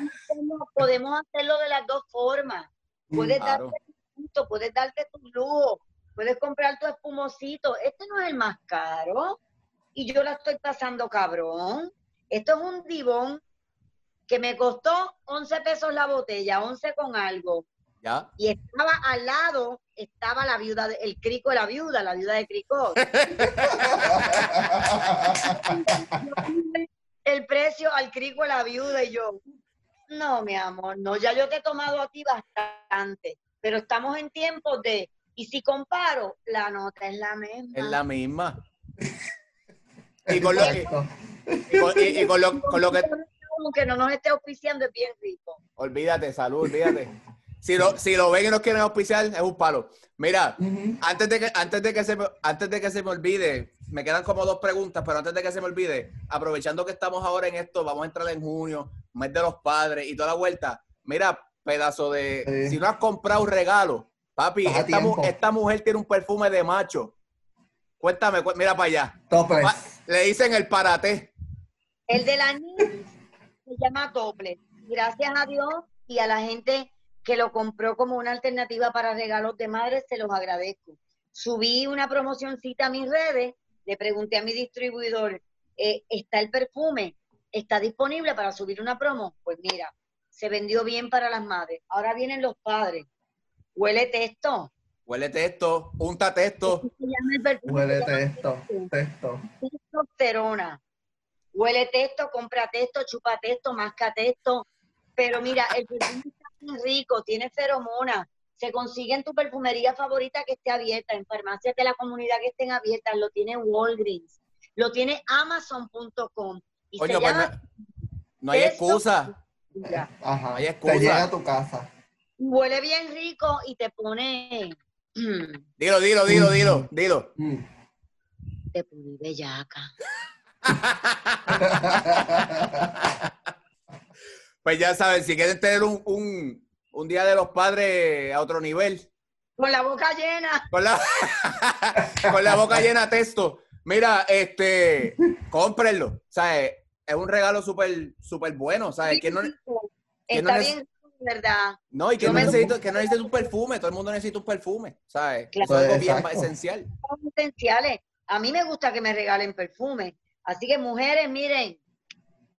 Podemos hacerlo de las dos formas. Mm, puedes darte tu puedes darte tu lujo, puedes comprar tu espumosito. Este no es el más caro y yo la estoy pasando cabrón. Esto es un divón que me costó 11 pesos la botella, 11 con algo. ¿Ya? Y estaba al lado, estaba la viuda, el crico de la viuda, la viuda de crico. [LAUGHS] el precio al crico de la viuda y yo, no, mi amor, no, ya yo te he tomado a ti bastante, pero estamos en tiempos de, y si comparo, la nota es la misma. Es la misma. [LAUGHS] y con lo, y con lo que que no nos esté auspiciando es bien rico. Olvídate, salud, olvídate. Si lo, si lo ven y nos quieren auspiciar, es un palo. Mira, antes, de que, antes, de que se me, antes de que se me olvide, me quedan como dos preguntas, pero antes de que se me olvide, aprovechando que estamos ahora en esto, vamos a entrar en junio, mes de los padres y toda la vuelta. Mira, pedazo de. Si no has comprado un regalo, papi, esta, mujer tiene un perfume de macho. Cuéntame, mira para allá. Le dicen el parate. El de la niña se llama doble. Gracias a Dios y a la gente que lo compró como una alternativa para regalos de madres, se los agradezco. Subí una promocioncita a mis redes, le pregunté a mi distribuidor, eh, ¿está el perfume? ¿Está disponible para subir una promo? Pues mira, se vendió bien para las madres. Ahora vienen los padres. Huele texto. Huele texto, punta texto. Huele texto, texto. Testosterona huele texto, compra texto, chupa texto, masca texto. Pero mira, el perfume está muy rico, tiene feromonas. Se consigue en tu perfumería favorita que esté abierta, en farmacias de la comunidad que estén abiertas, lo tiene Walgreens, lo tiene Amazon.com. Y Oye, pues no, hay excusa. Ajá, no hay excusa. Te llega a tu casa. Huele bien rico y te pone. dilo, dilo, dilo, dilo, dilo. Mm. Te pone bellaca. [LAUGHS] pues ya saben, si quieren tener un, día de los padres a otro nivel. Con la boca llena. Con la, [LAUGHS] con la boca llena texto. Mira, este, cómprenlo. Sea, es un regalo súper, súper bueno. ¿sabes? que no, Está bien, ¿verdad? No, y que no, necesita, que no necesita un perfume. Todo el mundo necesita un perfume. ¿Sabes? Eso es algo bien esencial. Esenciales. A mí me gusta que me regalen perfume. Así que mujeres, miren,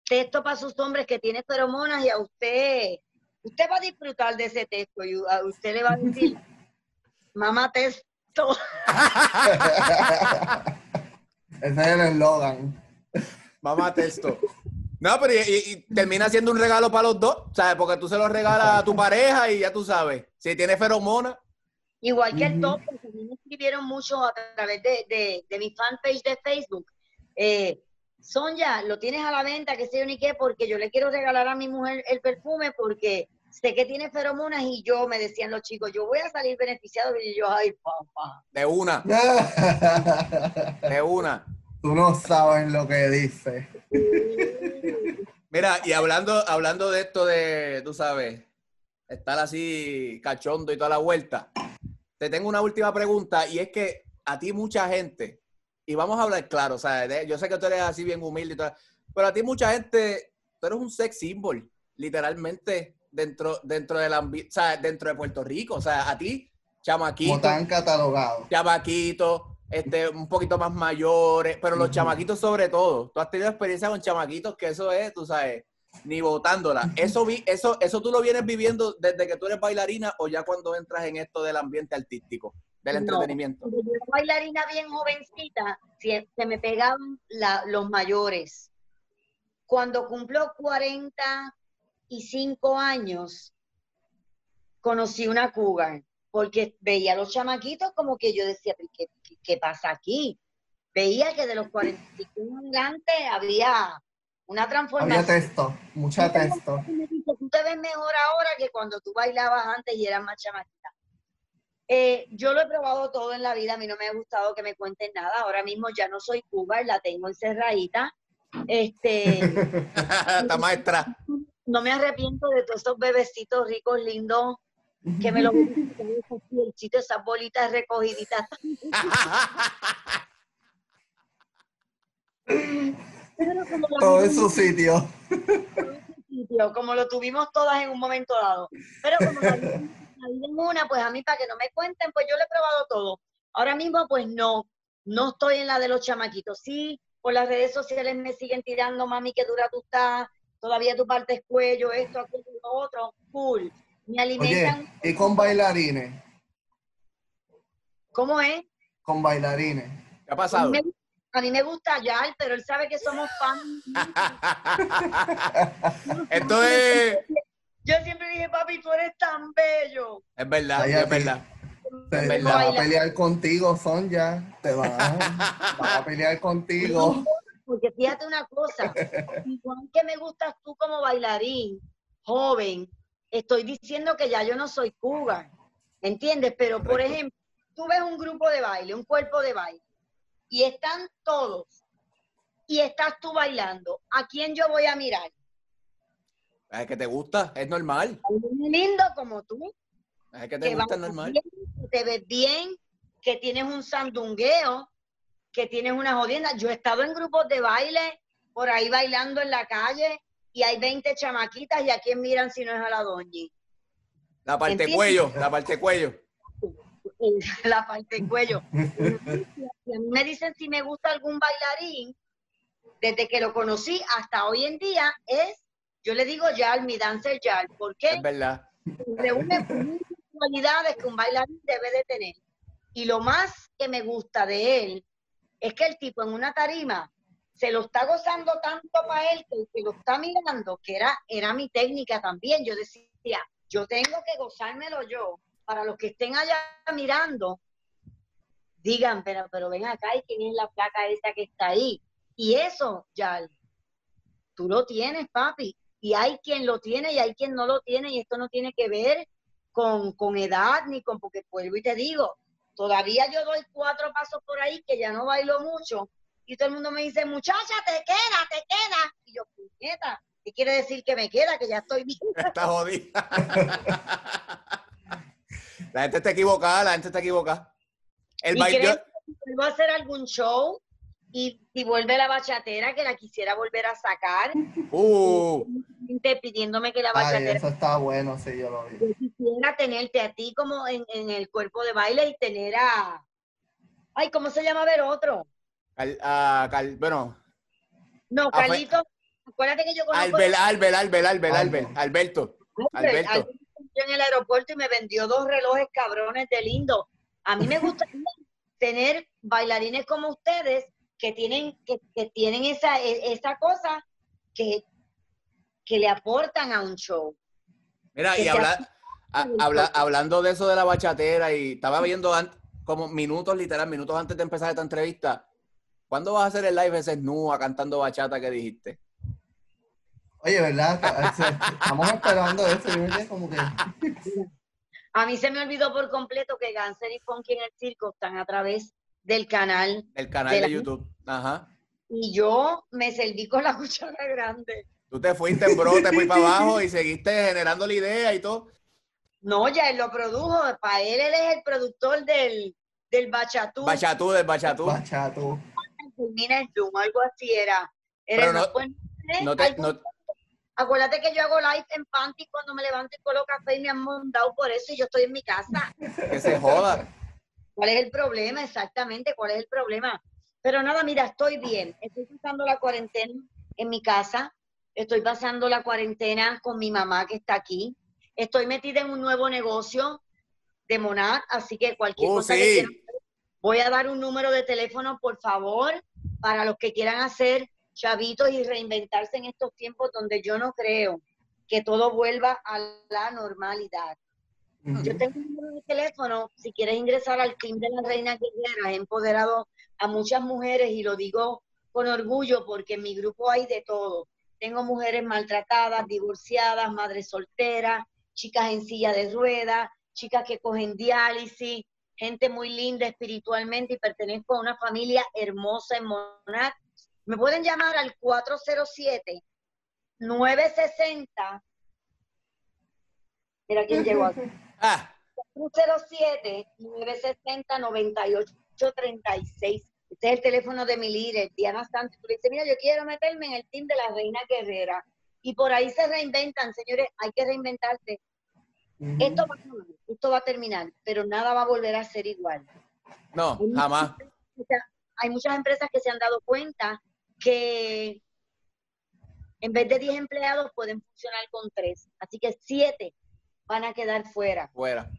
texto para sus hombres que tiene feromonas y a usted, usted va a disfrutar de ese texto y a usted le va a decir, [LAUGHS] mamá texto. [LAUGHS] ese es el eslogan. Mamá texto. No, pero y, termina siendo un regalo para los dos, ¿sabes? Porque tú se lo regalas a tu pareja y ya tú sabes. Si tiene feromonas. Igual que el top, porque me escribieron mucho a través de, de mi fanpage de Facebook eh, Sonja, lo tienes a la venta, que sé yo ni qué, porque yo le quiero regalar a mi mujer el perfume porque sé que tiene feromonas y yo, me decían los chicos, yo voy a salir beneficiado y yo, ay, papá. De una. [LAUGHS] de una. Tú no sabes lo que dice. Mira, y hablando, hablando de esto de, tú sabes, estar así cachondo y toda la vuelta, te tengo una última pregunta y es que a ti mucha gente, y vamos a hablar claro, o sea, yo sé que tú eres así bien humilde y todo, pero a ti mucha gente, tú eres un sex symbol, literalmente, dentro, dentro del ambiente, o sea, dentro de Puerto Rico, o sea, a ti, chamaquito. Como catalogado. Chamaquito, este, un poquito más mayores, pero los chamaquitos sobre todo. Tú has tenido experiencia con chamaquitos que eso es, tú sabes, ni votándola. Eso, vi, eso, eso tú lo vienes viviendo desde que tú eres bailarina o ya cuando entras en esto del ambiente artístico, del entretenimiento. Cuando yo era bailarina bien jovencita, se me pegaban los mayores. Cuando cumplo 45 años, conocí una cougar porque veía a los chamaquitos como que yo decía, ¿qué, qué, pasa aquí? Veía que de los 45 en adelante había una transformación. Había texto, mucha texto. tú te ves mejor ahora que cuando tú bailabas antes y eras más chamaquita. Eh, yo lo he probado todo en la vida, a mí no me ha gustado que me cuenten nada. Ahora mismo ya no soy Cuba, la tengo encerradita. Este, [LAUGHS] Esta maestra. No me arrepiento de todos esos bebecitos ricos, lindos, que me lo el sitio, esas bolitas recogiditas. Todo en su sitio. Como lo tuvimos todas en un momento dado. Pero como en una, pues a mí para que no me cuenten, pues yo le he probado todo. Ahora mismo, pues no, no estoy en la de los chamaquitos. Sí, por las redes sociales me siguen tirando, mami, que dura tú estás, todavía tu parte es cuello, esto, aquello, lo otro, cool. Me alimentan. ¿y con bailarines? ¿Cómo es? Con bailarines. ¿Qué ha pasado? A mí, me, gusta Yal, pero él sabe que somos [LAUGHS] fans. Entonces. Yo siempre dije, papi, tú eres tan bello. Es verdad, es verdad. Te, va [LAUGHS] a pelear contigo, Sonja. Te va, va a pelear contigo. Porque fíjate una cosa, igual que me gustas tú como bailarín, joven, estoy diciendo que ya yo no soy Cuba, ¿entiendes? Pero, por ejemplo, tú ves un grupo de baile, un cuerpo de baile, y están todos, y estás tú bailando, ¿a quién yo voy a mirar? Es que te gusta, es normal. Un lindo como tú. Es que te gusta, es normal. que te ves bien, que tienes un sandungueo, que tienes una jodienda. Yo he estado en grupos de baile, por ahí bailando en la calle, y hay 20 chamaquitas y a quién miran si no es a la doña. La parte cuello, la parte cuello. [LAUGHS] La parte cuello. Y a mí me dicen si me gusta algún bailarín, desde que lo conocí hasta hoy en día, es, yo le digo Yal, mi dancer Yal. ¿Por qué? Es verdad. Reúne [LAUGHS] cualidades que un bailarín debe de tener. Y lo más que me gusta de él es que el tipo en una tarima se lo está gozando tanto para él que el que lo está mirando, que era, era mi técnica también. Yo decía, yo tengo que gozármelo yo. Para los que estén allá mirando, digan, pero, pero ven acá y quién es la placa esa que está ahí. Y eso, ya, tú lo tienes, papi. Y hay quien lo tiene y hay quien no lo tiene. Y esto no tiene que ver con, con edad ni con, porque vuelvo y te digo, todavía yo doy cuatro pasos por ahí que ya no bailo mucho y todo el mundo me dice, muchacha, te queda, te queda. Y yo, puñeta, ¿qué quiere decir que me queda? Que ya estoy bien. [LAUGHS] Está jodida. la gente está equivocada, la gente está equivocada. El baile. ¿Vuelvo a hacer algún show? Y si vuelve la bachatera, que la quisiera volver a sacar. Uh. Pidiéndome que la bachatera. Ay, eso está bueno, sí, yo lo vi. Yo quisiera tenerte a ti como en, en el cuerpo de baile y tener a. Ay, ¿cómo se llama ver otro? Cal, bueno. No, Carlito, acuérdate que yo conozco... Albel, Albel, Albel, Albel, Albel, Alberto. Alberto. en el aeropuerto y me vendió dos relojes cabrones de lindo. A mí me gusta tener bailarines como ustedes que tienen, que, tienen esa, e, esa cosa que, que le aportan a un show. Mira, y habla, habla, hablando de eso de la bachatera, y estaba viendo como minutos, literal, minutos antes de empezar esta entrevista, ¿Cuándo vas a hacer el live ese snúa cantando bachata que dijiste? Oye, ¿verdad? Estamos esperando eso. como que... A mí se me olvidó por completo que Ganser y Funky en el circo están a través del canal. El canal de, YouTube. Ajá. Y yo me serví con la [LAUGHS] cuchara grande. Tú te fuiste en bro, te fui para [LAUGHS] abajo y seguiste generando la idea y todo. No, ya él lo produjo. Para él, él es el productor del, del Bachatú. Bachatú, del Bachatú. Bachatú. Termina el Zoom, algo así era. era Pero no, no, te, no, Acuérdate que yo hago live en Panty cuando me levanto y coloco café y me han montado por eso y yo estoy en mi casa. Que se joda. ¿Cuál es el problema? Exactamente, ¿cuál es el problema? Pero nada, mira, estoy bien. Estoy pasando la cuarentena en mi casa. Estoy pasando la cuarentena con mi mamá que está aquí. Estoy metida en un nuevo negocio de Monar, así que cualquier Oh, cosa que quieran, voy a dar un número de teléfono, por favor, para los que quieran hacer chavitos y reinventarse en estos tiempos donde yo no creo que todo vuelva a la normalidad. Yo tengo un número de teléfono, si quieres ingresar al Team de la Reina Guerrera, he empoderado a muchas mujeres y lo digo con orgullo porque en mi grupo hay de todo. Tengo mujeres maltratadas, divorciadas, madres solteras, chicas en silla de ruedas, chicas que cogen diálisis, gente muy linda espiritualmente y pertenezco a una familia hermosa en Monac. Me pueden llamar al 407 960 Mira quién llegó aquí. [LAUGHS] Ah, 960-960-9836. Este es el teléfono de mi líder, Diana Santos. Tú le dices, mira, yo quiero meterme en el team de la Reina Guerrera. Y por ahí se reinventan, señores, hay que reinventarse. Esto va, a acabar, esto va a terminar, pero nada va a volver a ser igual. no, Hay jamás. Hay muchas empresas que se han dado cuenta que en vez de 10 empleados pueden funcionar con 3. Así que 7 van a quedar fuera. Fuera.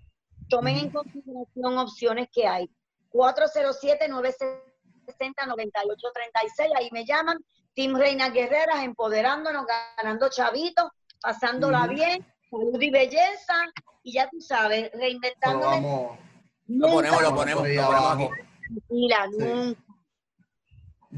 Tomen en consideración opciones que hay. 407-960-9836. Ahí me llaman. Team Reina Guerreras, empoderándonos, ganando chavitos, pasándola bien, salud y belleza. Y ya tú sabes, Pero reinventándome. vamos, Lo ponemos, lo ponemos, lo ponemos aquí. Tranquila, Sí. nunca.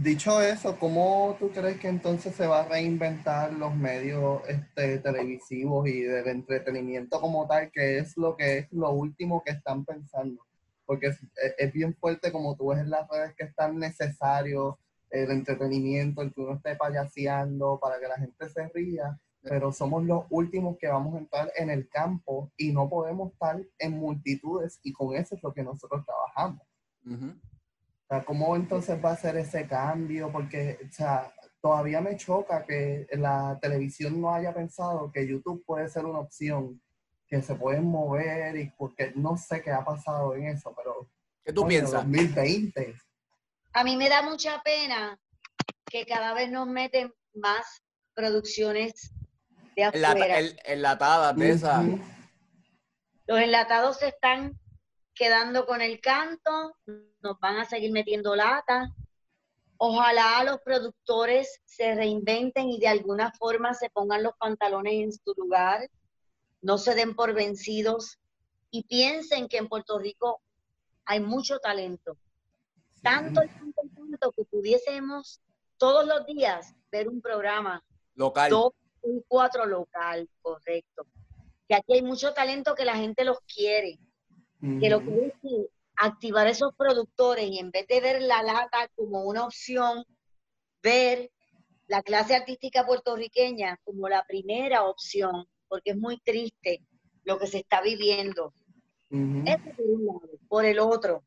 Dicho eso, ¿cómo tú crees que entonces se va a reinventar los medios este, televisivos y del entretenimiento como tal, que es lo que es lo último que están pensando? Porque es, bien fuerte como tú ves en las redes que es tan necesario el entretenimiento, el que uno esté payaseando para que la gente se ría, pero somos los últimos que vamos a entrar en el campo y no podemos estar en multitudes y con eso es lo que nosotros trabajamos. Sea, ¿cómo entonces va a ser ese cambio? Porque, o sea, todavía me choca que la televisión no haya pensado que YouTube puede ser una opción, que se pueden mover y porque no sé qué ha pasado en eso, pero... ¿Qué tú coño, piensas? 2020. A mí me da mucha pena que cada vez nos meten más producciones de Enlata- afuera. el- enlatadas de esas. Los enlatados se están quedando con el canto, nos van a seguir metiendo lata. Ojalá los productores se reinventen y de alguna forma se pongan los pantalones en su lugar, no se den por vencidos y piensen que en Puerto Rico hay mucho talento. Tanto y tanto y tanto que pudiésemos todos los días ver un programa Local. dos y cuatro local, correcto. Que aquí hay mucho talento que la gente los quiere, que lo que es que activar esos productores y en vez de ver la lata como una opción, ver la clase artística puertorriqueña como la primera opción, porque es muy triste lo que se está viviendo. Ujú. Eso por un lado. Por el otro,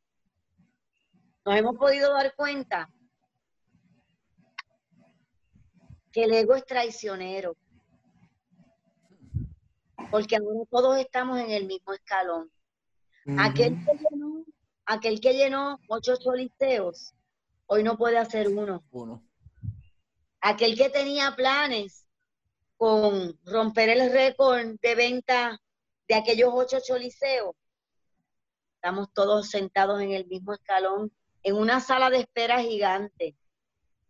nos hemos podido dar cuenta que el ego es traicionero. Porque ahora todos estamos en el mismo escalón. Aquel que llenó, aquel que llenó ocho hoy no puede hacer uno. Uno. Aquel que tenía planes con romper el récord de venta de aquellos ocho choliseos, estamos todos sentados en el mismo escalón, en una sala de espera gigante.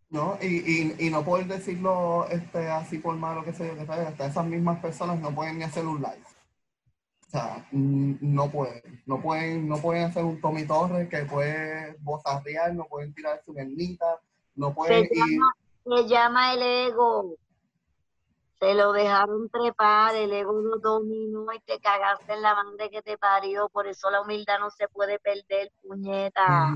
No, y, y, y no poder decirlo este, así por malo que sé yo, que hasta esas mismas personas no pueden ni hacer un live. O sea, no pueden, no pueden, no pueden hacer un Tommy Torres que puede bozarrear, no pueden tirar su mernita, no pueden Se ir, llama, se llama el ego. Se lo dejaron trepar, el ego lo dominó y te cagaste en la madre que te parió. Por eso la humildad no se puede perder, puñeta.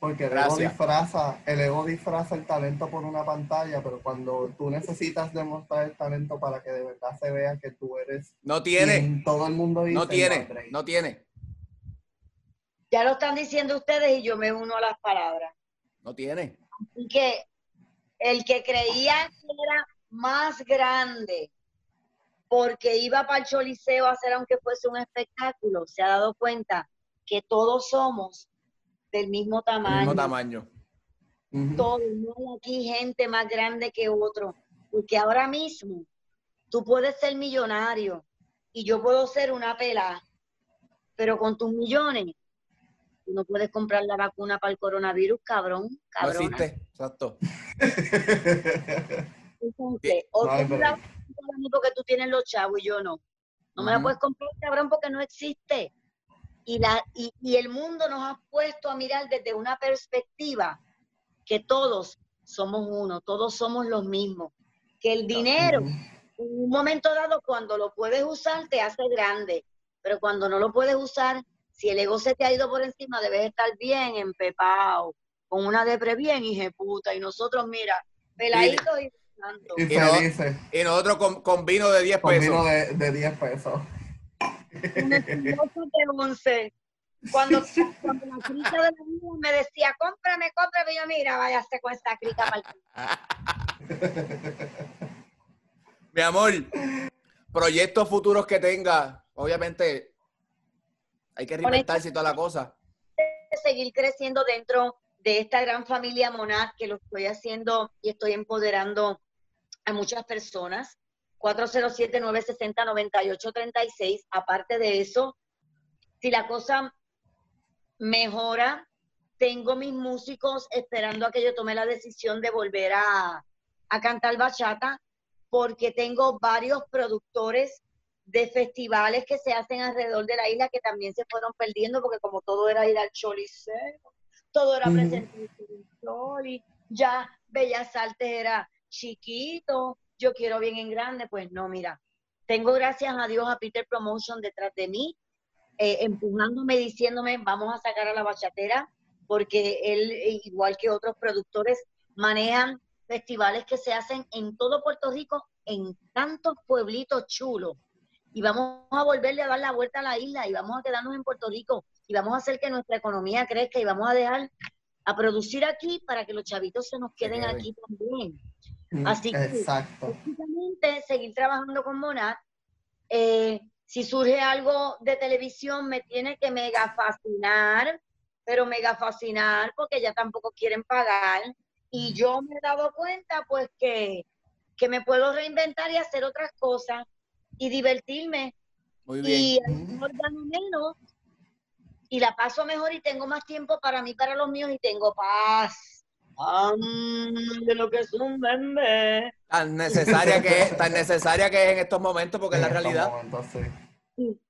Porque el ego, disfraza, el ego disfraza el talento por una pantalla, pero cuando tú necesitas demostrar el talento para que de verdad se vea que tú eres... No tiene. Todo el mundo dice... No tiene, no tiene. Ya lo están diciendo ustedes y yo me uno a las palabras. No tiene. Y que el que creía que era más grande porque iba para el Choliseo a hacer aunque fuese un espectáculo, se ha dado cuenta que todos somos del mismo tamaño. mismo tamaño. Todos, no hay aquí gente más grande que otro, porque ahora mismo tú puedes ser millonario y yo puedo ser una pela, pero con tus millones tú no puedes comprar la vacuna para el coronavirus, cabrón. cabrón. No existe, exacto. Entonces, porque tú tienes los chavos y yo no. No me la puedes comprar, cabrón, porque no existe. Y, la, y, y el mundo nos ha puesto a mirar desde una perspectiva que todos somos uno, todos somos los mismos. Que el dinero, en un momento dado, cuando lo puedes usar, te hace grande. Pero cuando no lo puedes usar, si el ego se te ha ido por encima, debes estar bien empepado, con una depre bien, hija puta. Y nosotros, mira, peladitos y y, y, nosotros con, con, vino de 10 pesos. Con vino de, de 10 pesos. De 11. Cuando, cuando la crica de la vida me decía, cómprame, cómprame, yo mira, váyase con esta crica para [LAUGHS] Mi amor, proyectos futuros que tenga, obviamente hay que reinventarse y toda la cosa. Seguir creciendo dentro de esta gran familia Monad que lo estoy haciendo y estoy empoderando a muchas personas. 407-960-9836. Aparte de eso, si la cosa mejora, tengo mis músicos esperando a que yo tome la decisión de volver a, a cantar bachata, porque tengo varios productores de festivales que se hacen alrededor de la isla que también se fueron perdiendo, porque como todo era ir al Choliseo, todo era presente ya Bellas Artes era chiquito, yo quiero bien en grande, pues no, mira, tengo gracias a Dios a Peter Promotion detrás de mí, eh, empujándome, diciéndome, vamos a sacar a la bachatera, porque él, igual que otros productores, manejan festivales que se hacen en todo Puerto Rico, en tantos pueblitos chulos. Y vamos a volverle a dar la vuelta a la isla y vamos a quedarnos en Puerto Rico y vamos a hacer que nuestra economía crezca y vamos a dejar a producir aquí para que los chavitos se nos queden aquí también. Así que, Exacto. seguir trabajando con Monat. Eh, si surge algo de televisión, me tiene que mega fascinar, pero mega fascinar porque ya tampoco quieren pagar. Y yo me he dado cuenta, pues, que, que me puedo reinventar y hacer otras cosas y divertirme. Muy bien. Y gano menos y la paso mejor y tengo más tiempo para mí, para los míos y tengo paz. De lo que es un bebé. Tan necesaria que es, tan necesaria que es en estos momentos, porque es la realidad. sí.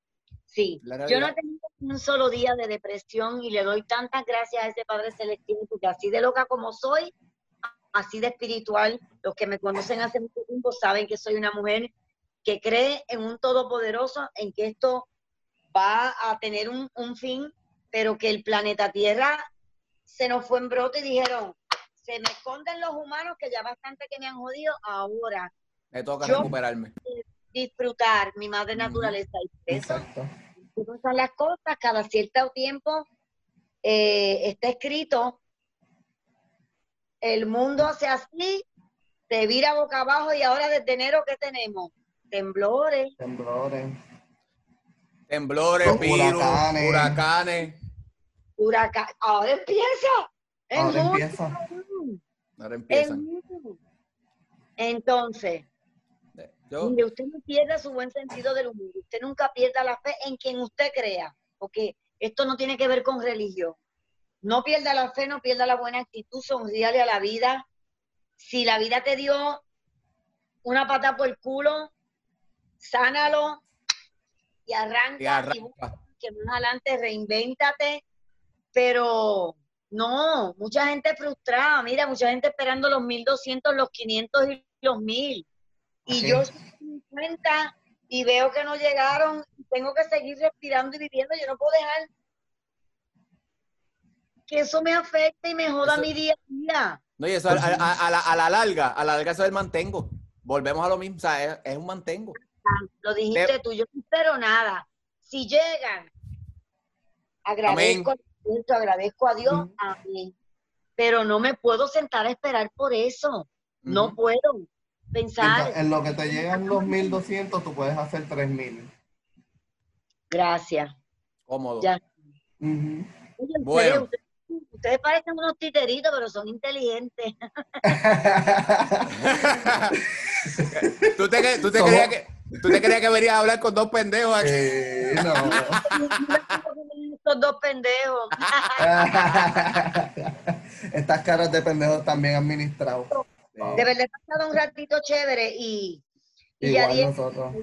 sí. Yo no he tenido un solo día de depresión y le doy tantas gracias a ese Padre Celestial, porque así de loca como soy, así de espiritual, los que me conocen hace mucho tiempo saben que soy una mujer que cree en un todopoderoso, en que esto va a tener un, fin, pero que el planeta Tierra se nos fue en brote y dijeron, se me esconden los humanos que ya bastante que me han jodido, ahora. Me toca recuperarme. Disfrutar mi madre naturaleza. Y eso, Exacto. las cosas, cada cierto tiempo eh, está escrito, el mundo hace así, se vira boca abajo y ahora desde enero, ¿qué tenemos? Temblores. Temblores Temblores, virus, huracanes. Huracán. Ahora empieza. Ahora empieza. Ahora empieza. Entonces, mire, usted no pierda su buen sentido del humor. Usted nunca pierda la fe en quien usted crea. Porque esto no tiene que ver con religión. No pierda la fe, no pierda la buena actitud, sonríale a la vida. Si la vida te dio una pata por el culo, sánalo, y arranca, y, que más adelante reinvéntate, pero no, mucha gente frustrada, mira, mucha gente esperando los 1200, los 500 y los 1000. Y yo me cuenta y veo que no llegaron, tengo que seguir respirando y viviendo, yo no puedo dejar que eso me afecte y me joda mi día a día. No, y eso a, la, larga, a la larga eso es el mantengo. Volvemos a lo mismo, o sea, es, un mantengo. Lo dijiste tú, yo no espero nada. Si llegan, agradezco, agradezco a Dios, amén. Pero no me puedo sentar a esperar por eso. No puedo pensar. En lo que te llegan los 1200, tú puedes hacer 3000. Gracias. Cómodo. Ya. bueno. Ustedes, parecen unos titeritos, pero son inteligentes. [LAUGHS] ¿Tú, te, tú, te creías que, ¿Tú te creías que venías a hablar con dos pendejos aquí? Eh, no. [LAUGHS] Estos dos pendejos. [LAUGHS] Estas caras de pendejos también administrados. De verdad, he pasado un ratito chévere y, y Igual nosotros.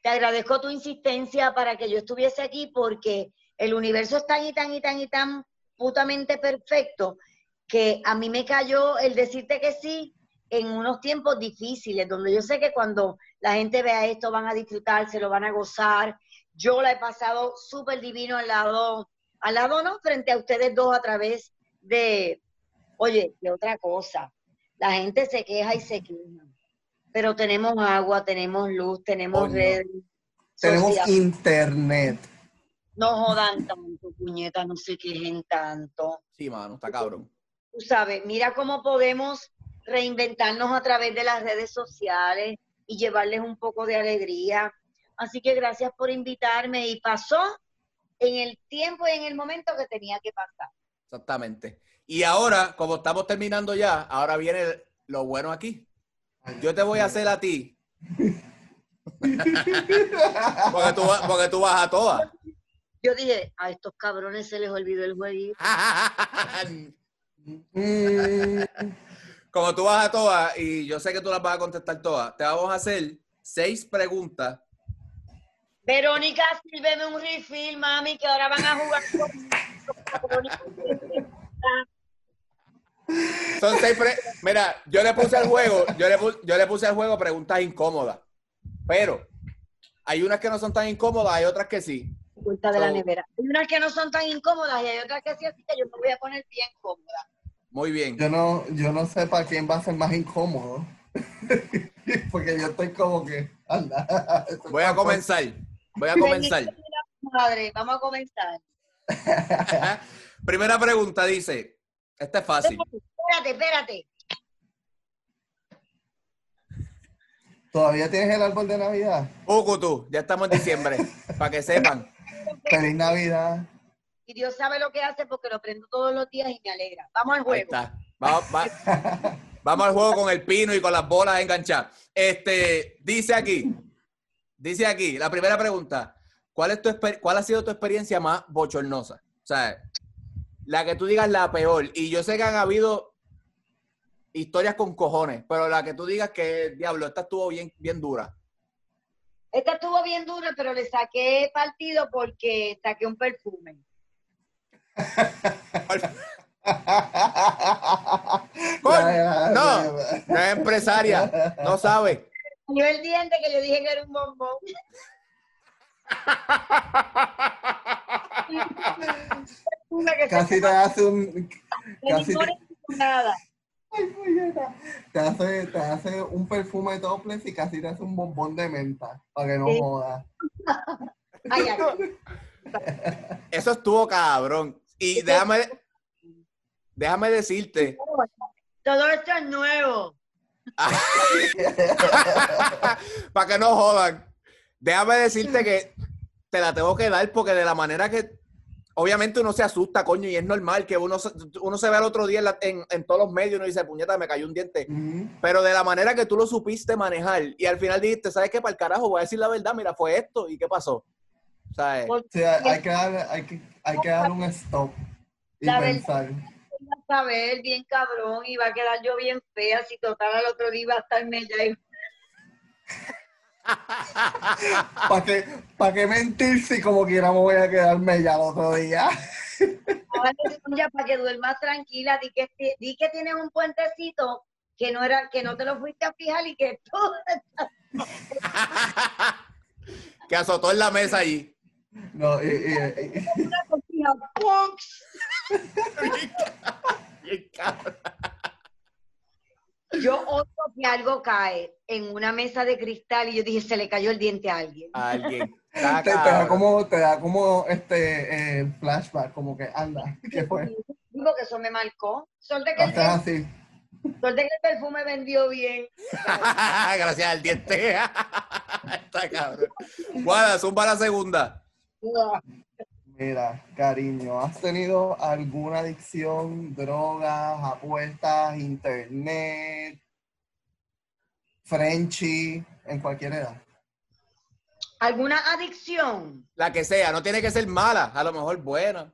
Te agradezco tu insistencia para que yo estuviese aquí porque el universo es tan y tan y tan y tan putamente perfecto que a mí me cayó el decirte que sí en unos tiempos difíciles, donde yo sé que cuando la gente vea esto van a disfrutar, se lo van a gozar. Yo la he pasado súper divino al lado, al lado no, frente a ustedes dos a través de, oye, de otra cosa. La gente se queja y se queja pero tenemos agua, tenemos luz, tenemos red. Tenemos internet. No jodan tanto, puñetas, no se quejen tanto. Sí, mano, está cabrón. Tú sabes, mira cómo podemos reinventarnos a través de las redes sociales y llevarles un poco de alegría. Así que gracias por invitarme y pasó en el tiempo y en el momento que tenía que pasar. Exactamente. Y ahora, como estamos terminando ya, ahora viene lo bueno aquí. Yo te voy a hacer a ti. [LAUGHS] porque, tú, porque tú vas a todas. Yo dije, a estos cabrones se les olvidó el jueguito. [LAUGHS] Como tú vas a todas, y yo sé que tú las vas a contestar todas, te vamos a hacer seis preguntas. Verónica, sírveme un refill, mami, que ahora van a jugar con... Son seis Mira, yo le puse al juego, yo le, puse, yo le puse al juego preguntas incómodas. Pero hay unas que no son tan incómodas, hay otras que sí. de la nevera. Hay unas que no son tan incómodas y hay otras que sí, así que yo me voy a poner bien cómoda. Muy bien. Yo no, yo no sé para quién va a ser más incómodo. [LAUGHS] Porque yo estoy como que, anda. [LAUGHS] Voy a comenzar. Voy a comenzar. Madre, vamos a comenzar. [LAUGHS] Primera pregunta dice, esta es fácil. Espérate, espérate. ¿Todavía tienes el árbol de Navidad? Poco tú, ya estamos en diciembre, para que sepan. [LAUGHS] Feliz Navidad. Y Dios sabe lo que hace porque lo prendo todos los días y me alegra. Vamos al juego. Vamos, [LAUGHS] vamos al juego con el pino y con las bolas enganchadas. Este, dice aquí, dice aquí, la primera pregunta, ¿cuál, es tu, ¿cuál ha sido tu experiencia más bochornosa? O sea, la que tú digas la peor. Y yo sé que han habido historias con cojones, pero la que tú digas que, diablo, esta estuvo bien, bien dura. Esta estuvo bien dura, pero le saqué partido porque saqué un perfume. [LAUGHS] no, no es empresaria, no sabe. Yo el diente que yo dije que era un bombón. [LAUGHS] casi te hace un. [LAUGHS] Casi te, nada. te, hace, te hace un perfume de topless y casi te hace un bombón de menta para que no jodas. [LAUGHS] Eso estuvo cabrón. Y déjame, déjame decirte. Todo esto es nuevo. [LAUGHS] para que no jodan. Déjame decirte que te la tengo que dar porque de la manera que obviamente uno se asusta, coño, y es normal que uno, uno se ve al otro día en, en, todos los medios y uno dice, puñeta, me cayó un diente. Pero de la manera que tú lo supiste manejar y al final dijiste, ¿sabes qué? Para el carajo, voy a decir la verdad, mira, fue esto y qué pasó. ¿Sabes? Sí, hay, que dar, hay, que, hay que dar un stop y la pensar. A ver bien cabrón y va a quedar yo bien fea si total al otro día va a estar ya [LAUGHS] ¿Para qué, ¿Para qué mentir si como quiera me voy a quedarme ya el otro día? [LAUGHS] ya para que duermas tranquila, di que, di que tienes un puentecito que no era, que no te lo fuiste a fijar y que tú [LAUGHS] que azotó en la mesa allí. No, y, y, [LAUGHS] Yo odio que algo cae en una mesa de cristal y yo dije, se le cayó el diente a alguien. A alguien. [LAUGHS] Te, te da como, te da como este eh, flashback, como que anda, ¿qué fue? Digo que eso me marcó. Suerte que, el, suerte que el perfume vendió bien. [LAUGHS] Gracias al diente. Está cabrón. Guada, zumba la segunda. Mira, cariño, ¿has tenido alguna adicción, drogas, apuestas, internet, Frenchy, en cualquier edad? ¿Alguna adicción? La que sea, no tiene que ser mala, a lo mejor buena.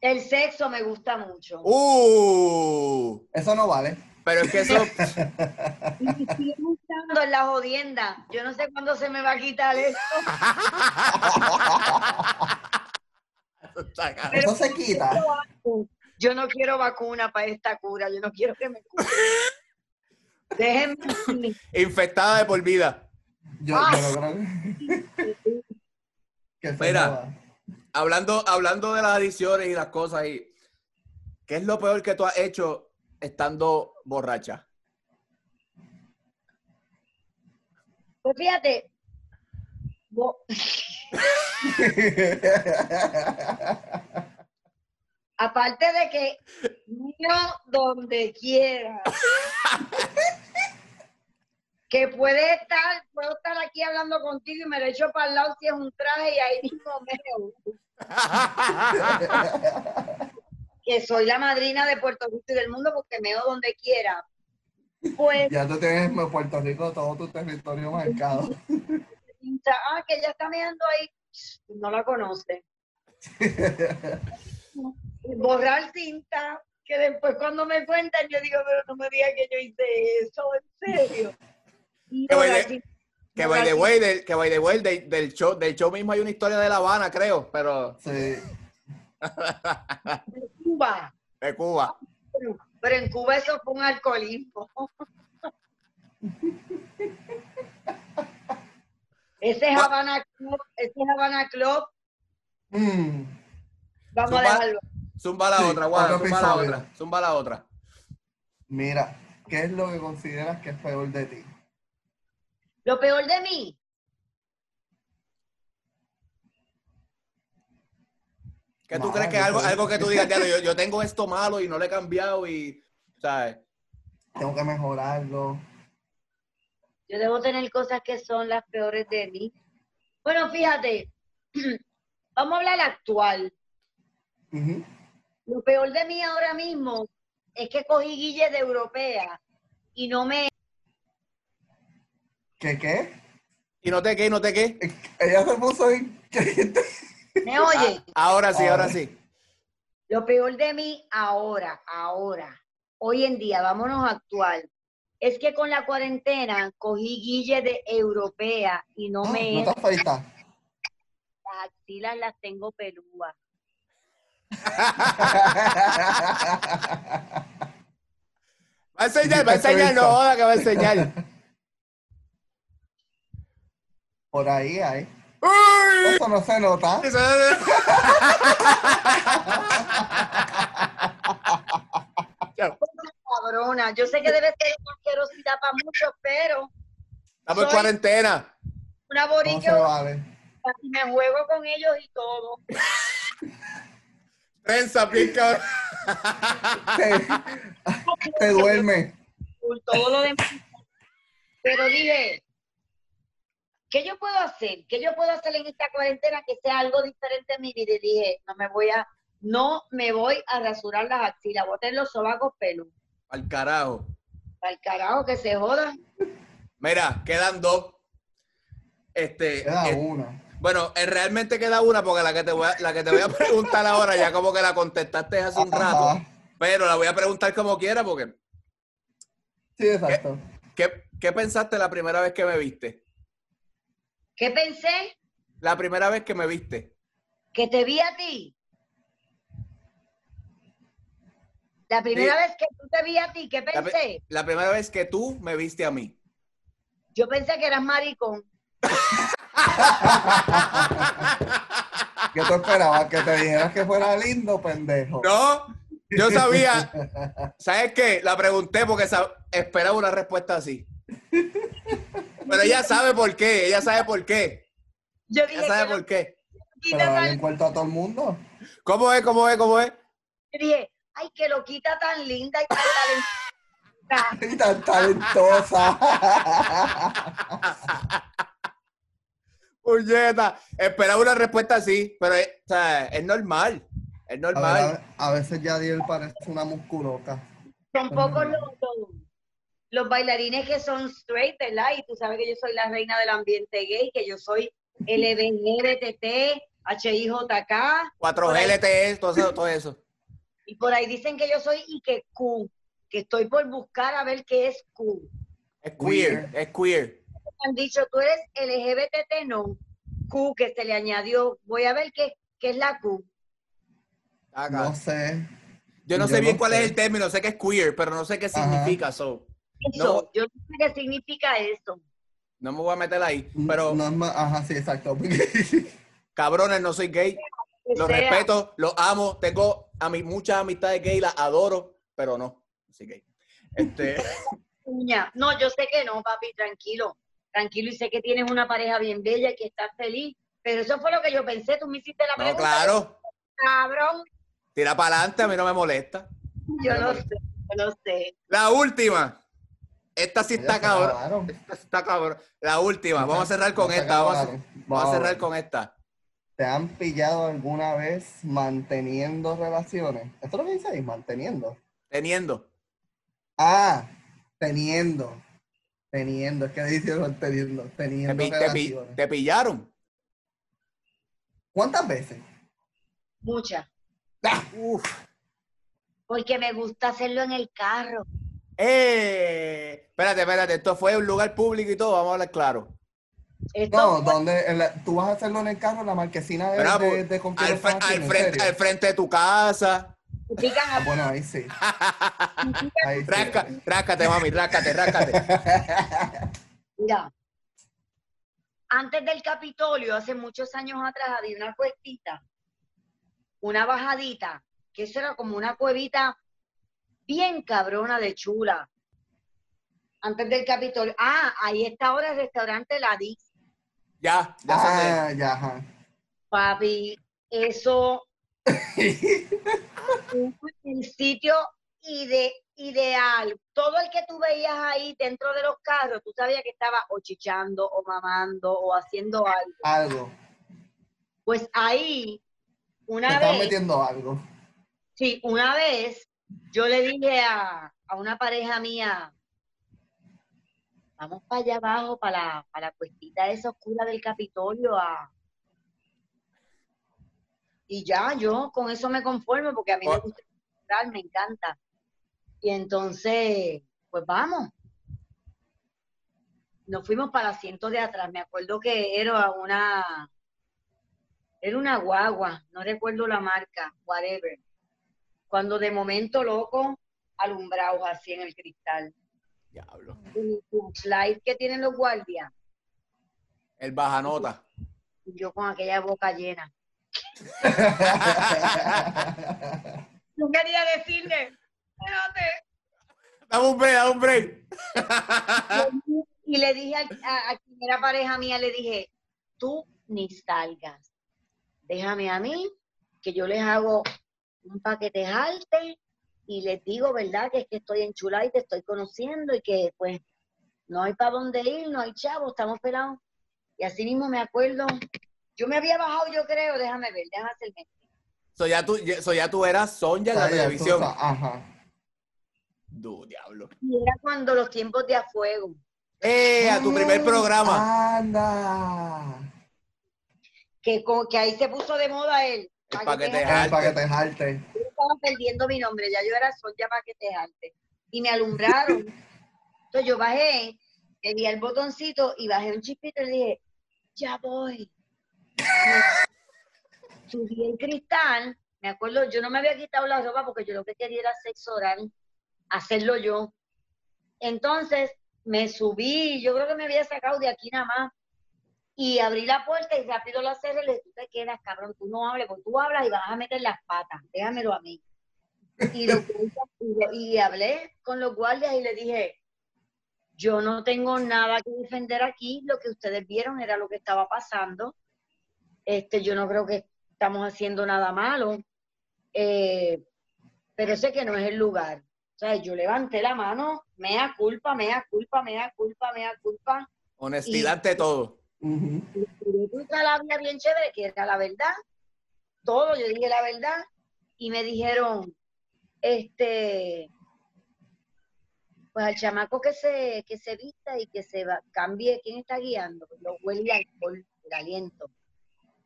El sexo me gusta mucho. Uh, Eso no vale. pero es que eso. [LAUGHS] Y me sigue gustando en la jodienda. Yo no sé cuándo se me va a quitar esto. [LAUGHS] Eso se quita. Yo no quiero vacuna para esta cura. Yo no quiero que me cure. Déjenme. Infectada de por vida. Yo, Ah. yo no creo que- [LAUGHS] joda. Hablando, hablando de las adicciones y las cosas, y, ¿qué es lo peor que tú has hecho estando borracha? Pues fíjate. bo- [LAUGHS] Aparte de que mío donde quiera. [LAUGHS] que puede estar, puedo estar aquí hablando contigo y me lo echo para el lado si es un traje y ahí mismo me [LAUGHS] que soy la madrina de Puerto Rico y del mundo porque meo donde quiera. Pues, ya tú tienes en Puerto Rico todo tu territorio marcado. Ah, que ella está meando ahí, no la conoce. [LAUGHS] Borrar cinta, que después cuando me cuentan yo digo, pero no me digas que yo hice eso, en serio. [LAUGHS] Y Que cinta, Que by the cinta. way, del, que by the way, del, del show, del show mismo hay una historia de La Habana, creo, pero Sí. [LAUGHS] de Cuba. de Cuba. Pero, pero en Cuba eso fue un alcoholismo. Ese es Habana Club, ese es Habana Club, Mm. vamos Zumba. a dejarlo. Zumba la Sí, otra, otro zumba la otra, zumba la otra. Mira, ¿qué es lo que consideras que es peor de ti? Lo peor de mí, ¿Qué tú crees que algo, algo que tú digas, [LAUGHS] "Diablo, yo, yo tengo esto malo y no le he cambiado y, ¿sabes? Tengo que mejorarlo. Yo debo tener cosas que son las peores de mí. Bueno, fíjate, [CLEARS THROAT] vamos a hablar actual. Lo peor de mí ahora mismo es que cogí guille de europea y no me... ¿Qué qué? Y no te qué, no te qué. Ella se puso en... ¿Me oye? Ah, ahora sí, ahora Ahora. sí. Lo peor de mí ahora, ahora, hoy en día, vámonos actual, es que con la cuarentena cogí guille de europea y no Ah, me... no afeitas. Las axilas las tengo pelúas. Va a enseñar, va a enseñar, no joda que va a enseñar. [LAUGHS] Por ahí hay. ¡Uy! Eso no se nota. [LAUGHS] Cabrona, yo sé que debe ser una asquerosidad para muchos, pero Estamos en cuarentena. una No vale. y me juego con ellos y todo. [LAUGHS] Prensa, cabrón. Te, te duerme. por todo lo demás. Pero dije, ¿qué yo puedo hacer? ¿Qué yo puedo hacer en esta cuarentena que sea algo diferente en mi vida? Y dije, no me voy a, no me voy a rasurar las axilas, voy a tener los sobacos pelos. Al carajo. Al carajo que se joda. Mira, quedan dos. Este, Queda eh, una. bueno, eh, realmente queda una porque la que te voy a, la que te voy a [LAUGHS] preguntar ahora ya como que la contestaste hace un rato, Ajá. pero la voy a preguntar como quiera porque Sí, exacto. ¿qué, qué pensaste la primera vez que me viste? ¿Qué pensé? La primera vez que me viste. Que te vi a ti. La primera Sí. vez que tú te vi a ti, ¿qué pensé? la primera vez que tú me viste a mí. Yo pensé que eras maricón. [LAUGHS] ¿Qué tú esperabas? ¿Que te dijeras que fuera lindo, pendejo? No, yo sabía. ¿Sabes qué? La pregunté porque esperaba una respuesta así. Pero ella sabe por qué, ella sabe por qué. Yo ella sabe por qué. Pero darle cuento a todo el mundo. ¿Cómo es? ¿Cómo es? ¿Cómo es? Dije, ay, que lo quita tan linda y tan talentosa. [LAUGHS] y tan talentosa. [LAUGHS] Puñeta, esperaba una respuesta así, pero es, o sea, es normal. Es normal. A, veces Yadiel parece una musculoca. Son pocos los, los, bailarines que son straight, ¿verdad? Y tú sabes que yo soy la reina del ambiente gay, que yo soy LBNBTT, HIJK. 4GLTE, todo eso, todo eso. Y por ahí dicen que yo soy y que Q, que estoy por buscar a ver qué es Q. Es queer, es queer han dicho, tú eres LGBT, no. Q, que se le añadió. Voy a ver qué, qué es la Q. No sé. Yo no sé bien cuál es el término, sé que es queer, pero no sé qué significa eso. no, yo no sé qué significa eso. No me voy a meter ahí, pero... No, no, ajá, sí, exacto. [LAUGHS] Cabrones, no soy gay. Los respeto, los amo, tengo a mi, muchas amistades gay, las adoro, pero no, soy gay. Este... [LAUGHS] No, yo sé que no, papi, tranquilo tranquilo y sé que tienes una pareja bien bella y que estás feliz. Pero eso fue lo que yo pensé, tú me hiciste la pregunta. No, claro. Cabrón. Tira para adelante, a mí no me molesta. Yo lo sé, yo lo sé. La última. Esta sí está cabrón. Esta está cabrón. La última. Vamos a cerrar con esta. Vamos a, vamos a cerrar con esta. ¿Te han pillado alguna vez manteniendo relaciones? ¿Esto es lo que dice ahí? Manteniendo. Teniendo. Ah, teniendo. Teniendo, es que dicen teniendo, teniendo. Te, te, pillaron? ¿Cuántas veces? Muchas. Ah. Porque me gusta hacerlo en el carro. Eh, espérate, espérate, esto fue un lugar público y todo, vamos a hablar claro. No, donde tú vas a hacerlo en el carro, en la marquesina de, de, de, al, frente, al frente de tu casa. Ah, bueno, ahí sí. ahí Rácate, mami, rácate, rácate. [LAUGHS] Mira, antes del Capitolio, hace muchos años atrás, había una cuestita, una bajadita, que eso era como una cuevita bien cabrona de chula. Antes del Capitolio. Ah, ahí está ahora el restaurante La Ya, ya ah, ya. Papi, eso un sitio ide, ideal. Todo el que tú veías ahí dentro de los carros, tú sabías que estaba o chichando, o mamando, o haciendo algo. Algo. Pues ahí, una Te vez. metiendo algo. Sí, una vez yo le dije a, a una pareja mía, vamos para allá abajo, para la, para la cuestita esa oscura del Capitolio, a, y ya, yo con eso me conformo porque a mí me gusta me encanta. Y entonces, pues vamos. Nos fuimos para el asiento de atrás. Me acuerdo que era una, era una guagua, no recuerdo la marca, whatever. Cuando de momento, loco, alumbrados así en el cristal. Diablo. El, slide que tienen los guardias. El bajanota. Yo con aquella boca llena. [LAUGHS] no quería decirle, espérate. Dame un break, dame un break. y le dije a, a, quien era pareja mía, le dije, tú ni salgas. Déjame a mí, que yo les hago un paquete jalte y les digo, ¿verdad? Que es que estoy enchulada y te estoy conociendo y que pues no hay para dónde ir, no hay chavo, estamos pelados. Y así mismo me acuerdo yo me había bajado, yo creo, déjame ver, déjame hacerme. So ya tú, so ya tú eras Sonja en la televisión. ajá. Du, diablo. Y era cuando los tiempos de a fuego. ¡Eh! A tu primer programa. ¡Anda! Que, que ahí se puso de moda él. El paquete jalte. Yo estaba perdiendo mi nombre, ya yo era Sonja Paquete Jalte. Y me alumbraron. Entonces yo bajé, le di el botoncito y bajé un chispito y le dije, ya voy subí el cristal, me acuerdo, yo no me había quitado la ropa porque yo lo que quería era sexo oral, hacerlo yo. Entonces me subí, yo creo que me había sacado de aquí nada más. Y abrí la puerta y rápido la cerré y le dije, tú te quedas, cabrón, tú no hables, porque tú hablas y vas a meter las patas, déjamelo a mí. Y, y hablé con los guardias y le dije, yo no tengo nada que defender aquí, lo que ustedes vieron era lo que estaba pasando. Este, yo no creo que estamos haciendo nada malo, eh, pero sé que no es el lugar. O sea, yo levanté la mano, mea culpa, mea culpa, mea culpa, mea culpa. Honestidad ante todo. Uh la vida bien chévere, que era la verdad. Todo, yo dije la verdad. Y me dijeron, este, pues al chamaco que se, que se vista y que se va, cambie, ¿quién está guiando? Lo huele alcohol, el aliento.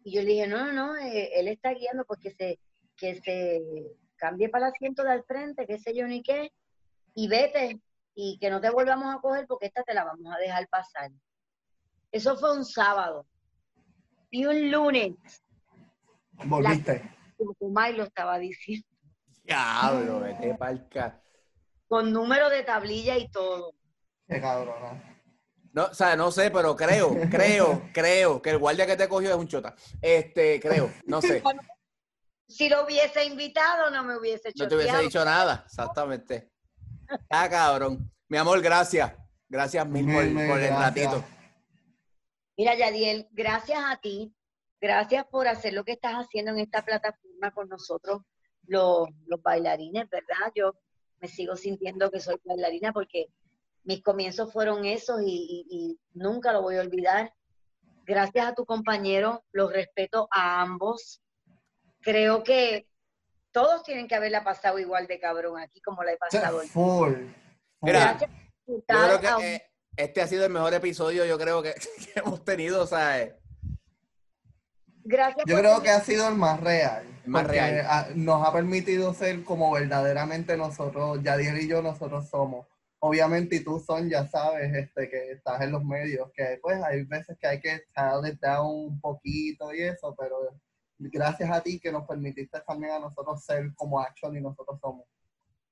Y yo le dije, no, no, no, eh, él está guiando porque se, que se cambie para el asiento de al frente, qué sé yo ni qué, y vete, y que no te volvamos a coger porque esta te la vamos a dejar pasar. Eso fue un sábado. Y un lunes. Volviste. Como lo estaba diciendo. Diablo, vete palca. Con número de tablilla y todo. Qué cabrona. No, o sea, no sé, pero creo, creo, creo que el guardia que te cogió es un chota. Este, creo, no sé. [LAUGHS] si lo hubiese invitado, no me hubiese hecho No te hubiese dicho nada, exactamente. Ah, cabrón. Mi amor, gracias. Gracias mil por, el ratito. Mira, Yadiel, gracias a ti. Gracias por hacer lo que estás haciendo en esta plataforma con nosotros, los, los bailarines, ¿verdad? Yo me sigo sintiendo que soy bailarina porque mis comienzos fueron esos y, y, nunca lo voy a olvidar. Gracias a tu compañero, los respeto a ambos creo que todos tienen que haberla pasado igual de cabrón aquí como la he pasado. Full. Mira, yo creo que eh, este ha sido el mejor episodio, yo creo que, [LAUGHS] hemos tenido, o sea, eh. Gracias. Yo creo que ha sido el más real. El más real. nos ha permitido ser como verdaderamente nosotros, Yadier y yo, nosotros somos. Obviamente, y tú son, ya sabes, este, que estás en los medios, que pues hay veces que hay que it down un poquito y eso, pero gracias a ti que nos permitiste también a nosotros ser como Action y nosotros somos.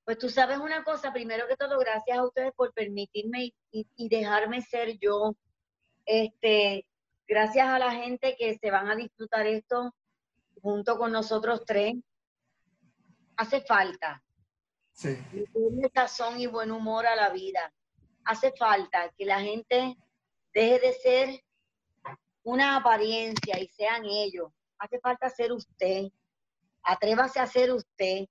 Pues tú sabes una cosa, primero que todo, gracias a ustedes por permitirme y, dejarme ser yo. Este, gracias a la gente que se van a disfrutar esto junto con nosotros tres. Hace falta. Sí. sazón y buen humor a la vida. Hace falta que la gente deje de ser una apariencia y sean ellos hace falta ser usted. Atrévase a ser usted.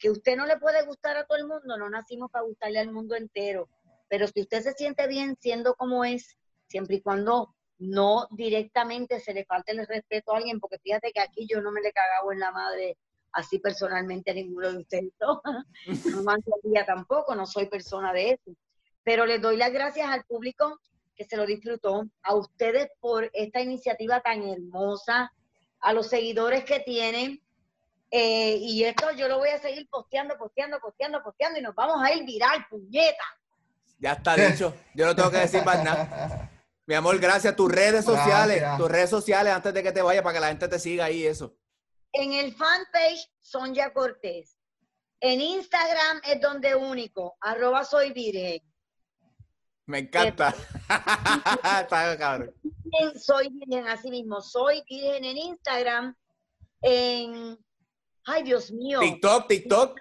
Que usted no le puede gustar a todo el mundo, no nacimos para gustarle al mundo entero. Pero si usted se siente bien siendo como es, siempre y cuando no directamente se le falte el respeto a alguien, porque fíjate que aquí yo no me le cagaba en la madre así personalmente a ninguno de ustedes. No, [LAUGHS] no tampoco, no soy persona de eso. Pero les doy las gracias al público que se lo disfrutó, a ustedes por esta iniciativa tan hermosa, a los seguidores que tienen. Eh, y esto yo lo voy a seguir posteando, posteando, posteando, posteando y nos vamos a ir viral, puñeta. Ya está dicho. Yo no tengo que decir más nada. Mi amor, gracias. Tus redes sociales, tus redes sociales antes de que te vaya para que la gente te siga ahí eso. En el fanpage Sonja Cortés. En Instagram es donde único, arroba soy virgen. Me encanta. [LAUGHS] Está cabrón soy virgen así mismo, soy virgen en Instagram, en, ay Dios mío. TikTok, TikTok.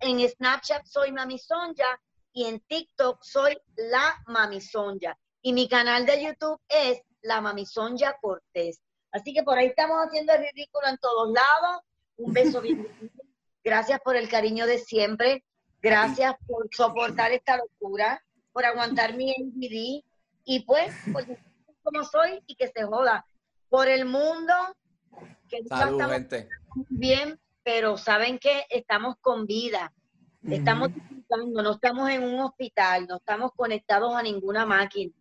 En Snapchat soy Mami Sonja y en TikTok soy la Mami Sonja. Y mi canal de YouTube es la Mami Sonja Cortés. Así que por ahí estamos haciendo el ridículo en todos lados. Un beso bien. [LAUGHS] Gracias por el cariño de siempre. Gracias por soportar esta locura, por aguantar mi NVD. Y pues, pues como soy y que se joda. Por el mundo, que Salud, bien, pero saben que estamos con vida. Estamos disfrutando, no estamos en un hospital, no estamos conectados a ninguna máquina.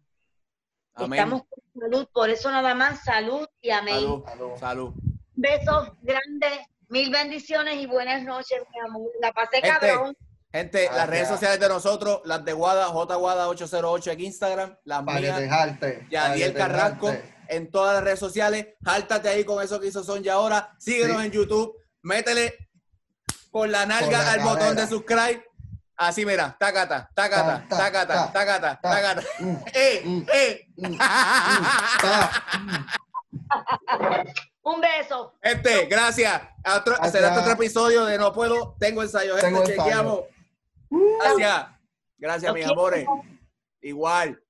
Estamos con salud, por eso nada más salud y amén. Salud, Besos grandes, mil bendiciones y buenas noches, mi amor. La pasé cabrón. Gente, las redes sociales de nosotros, las de Guada, Guada 808 en Instagram, las mías, Yadiel Carrasco, en todas las redes sociales. Jáltate ahí con eso que hizo Sonja ahora. Síguenos en YouTube, métele por la nalga al botón de subscribe Así, mira, tacata, tacata, tacata, tacata, tacata. [LAUGHS] ¡Eh, eh! [LAUGHS] Un beso. Este, gracias. Otro, será otro episodio de No Puedo, Tengo ensayo. Este, chequeamos. Uh. Gracias. Gracias, mis amores. Igual.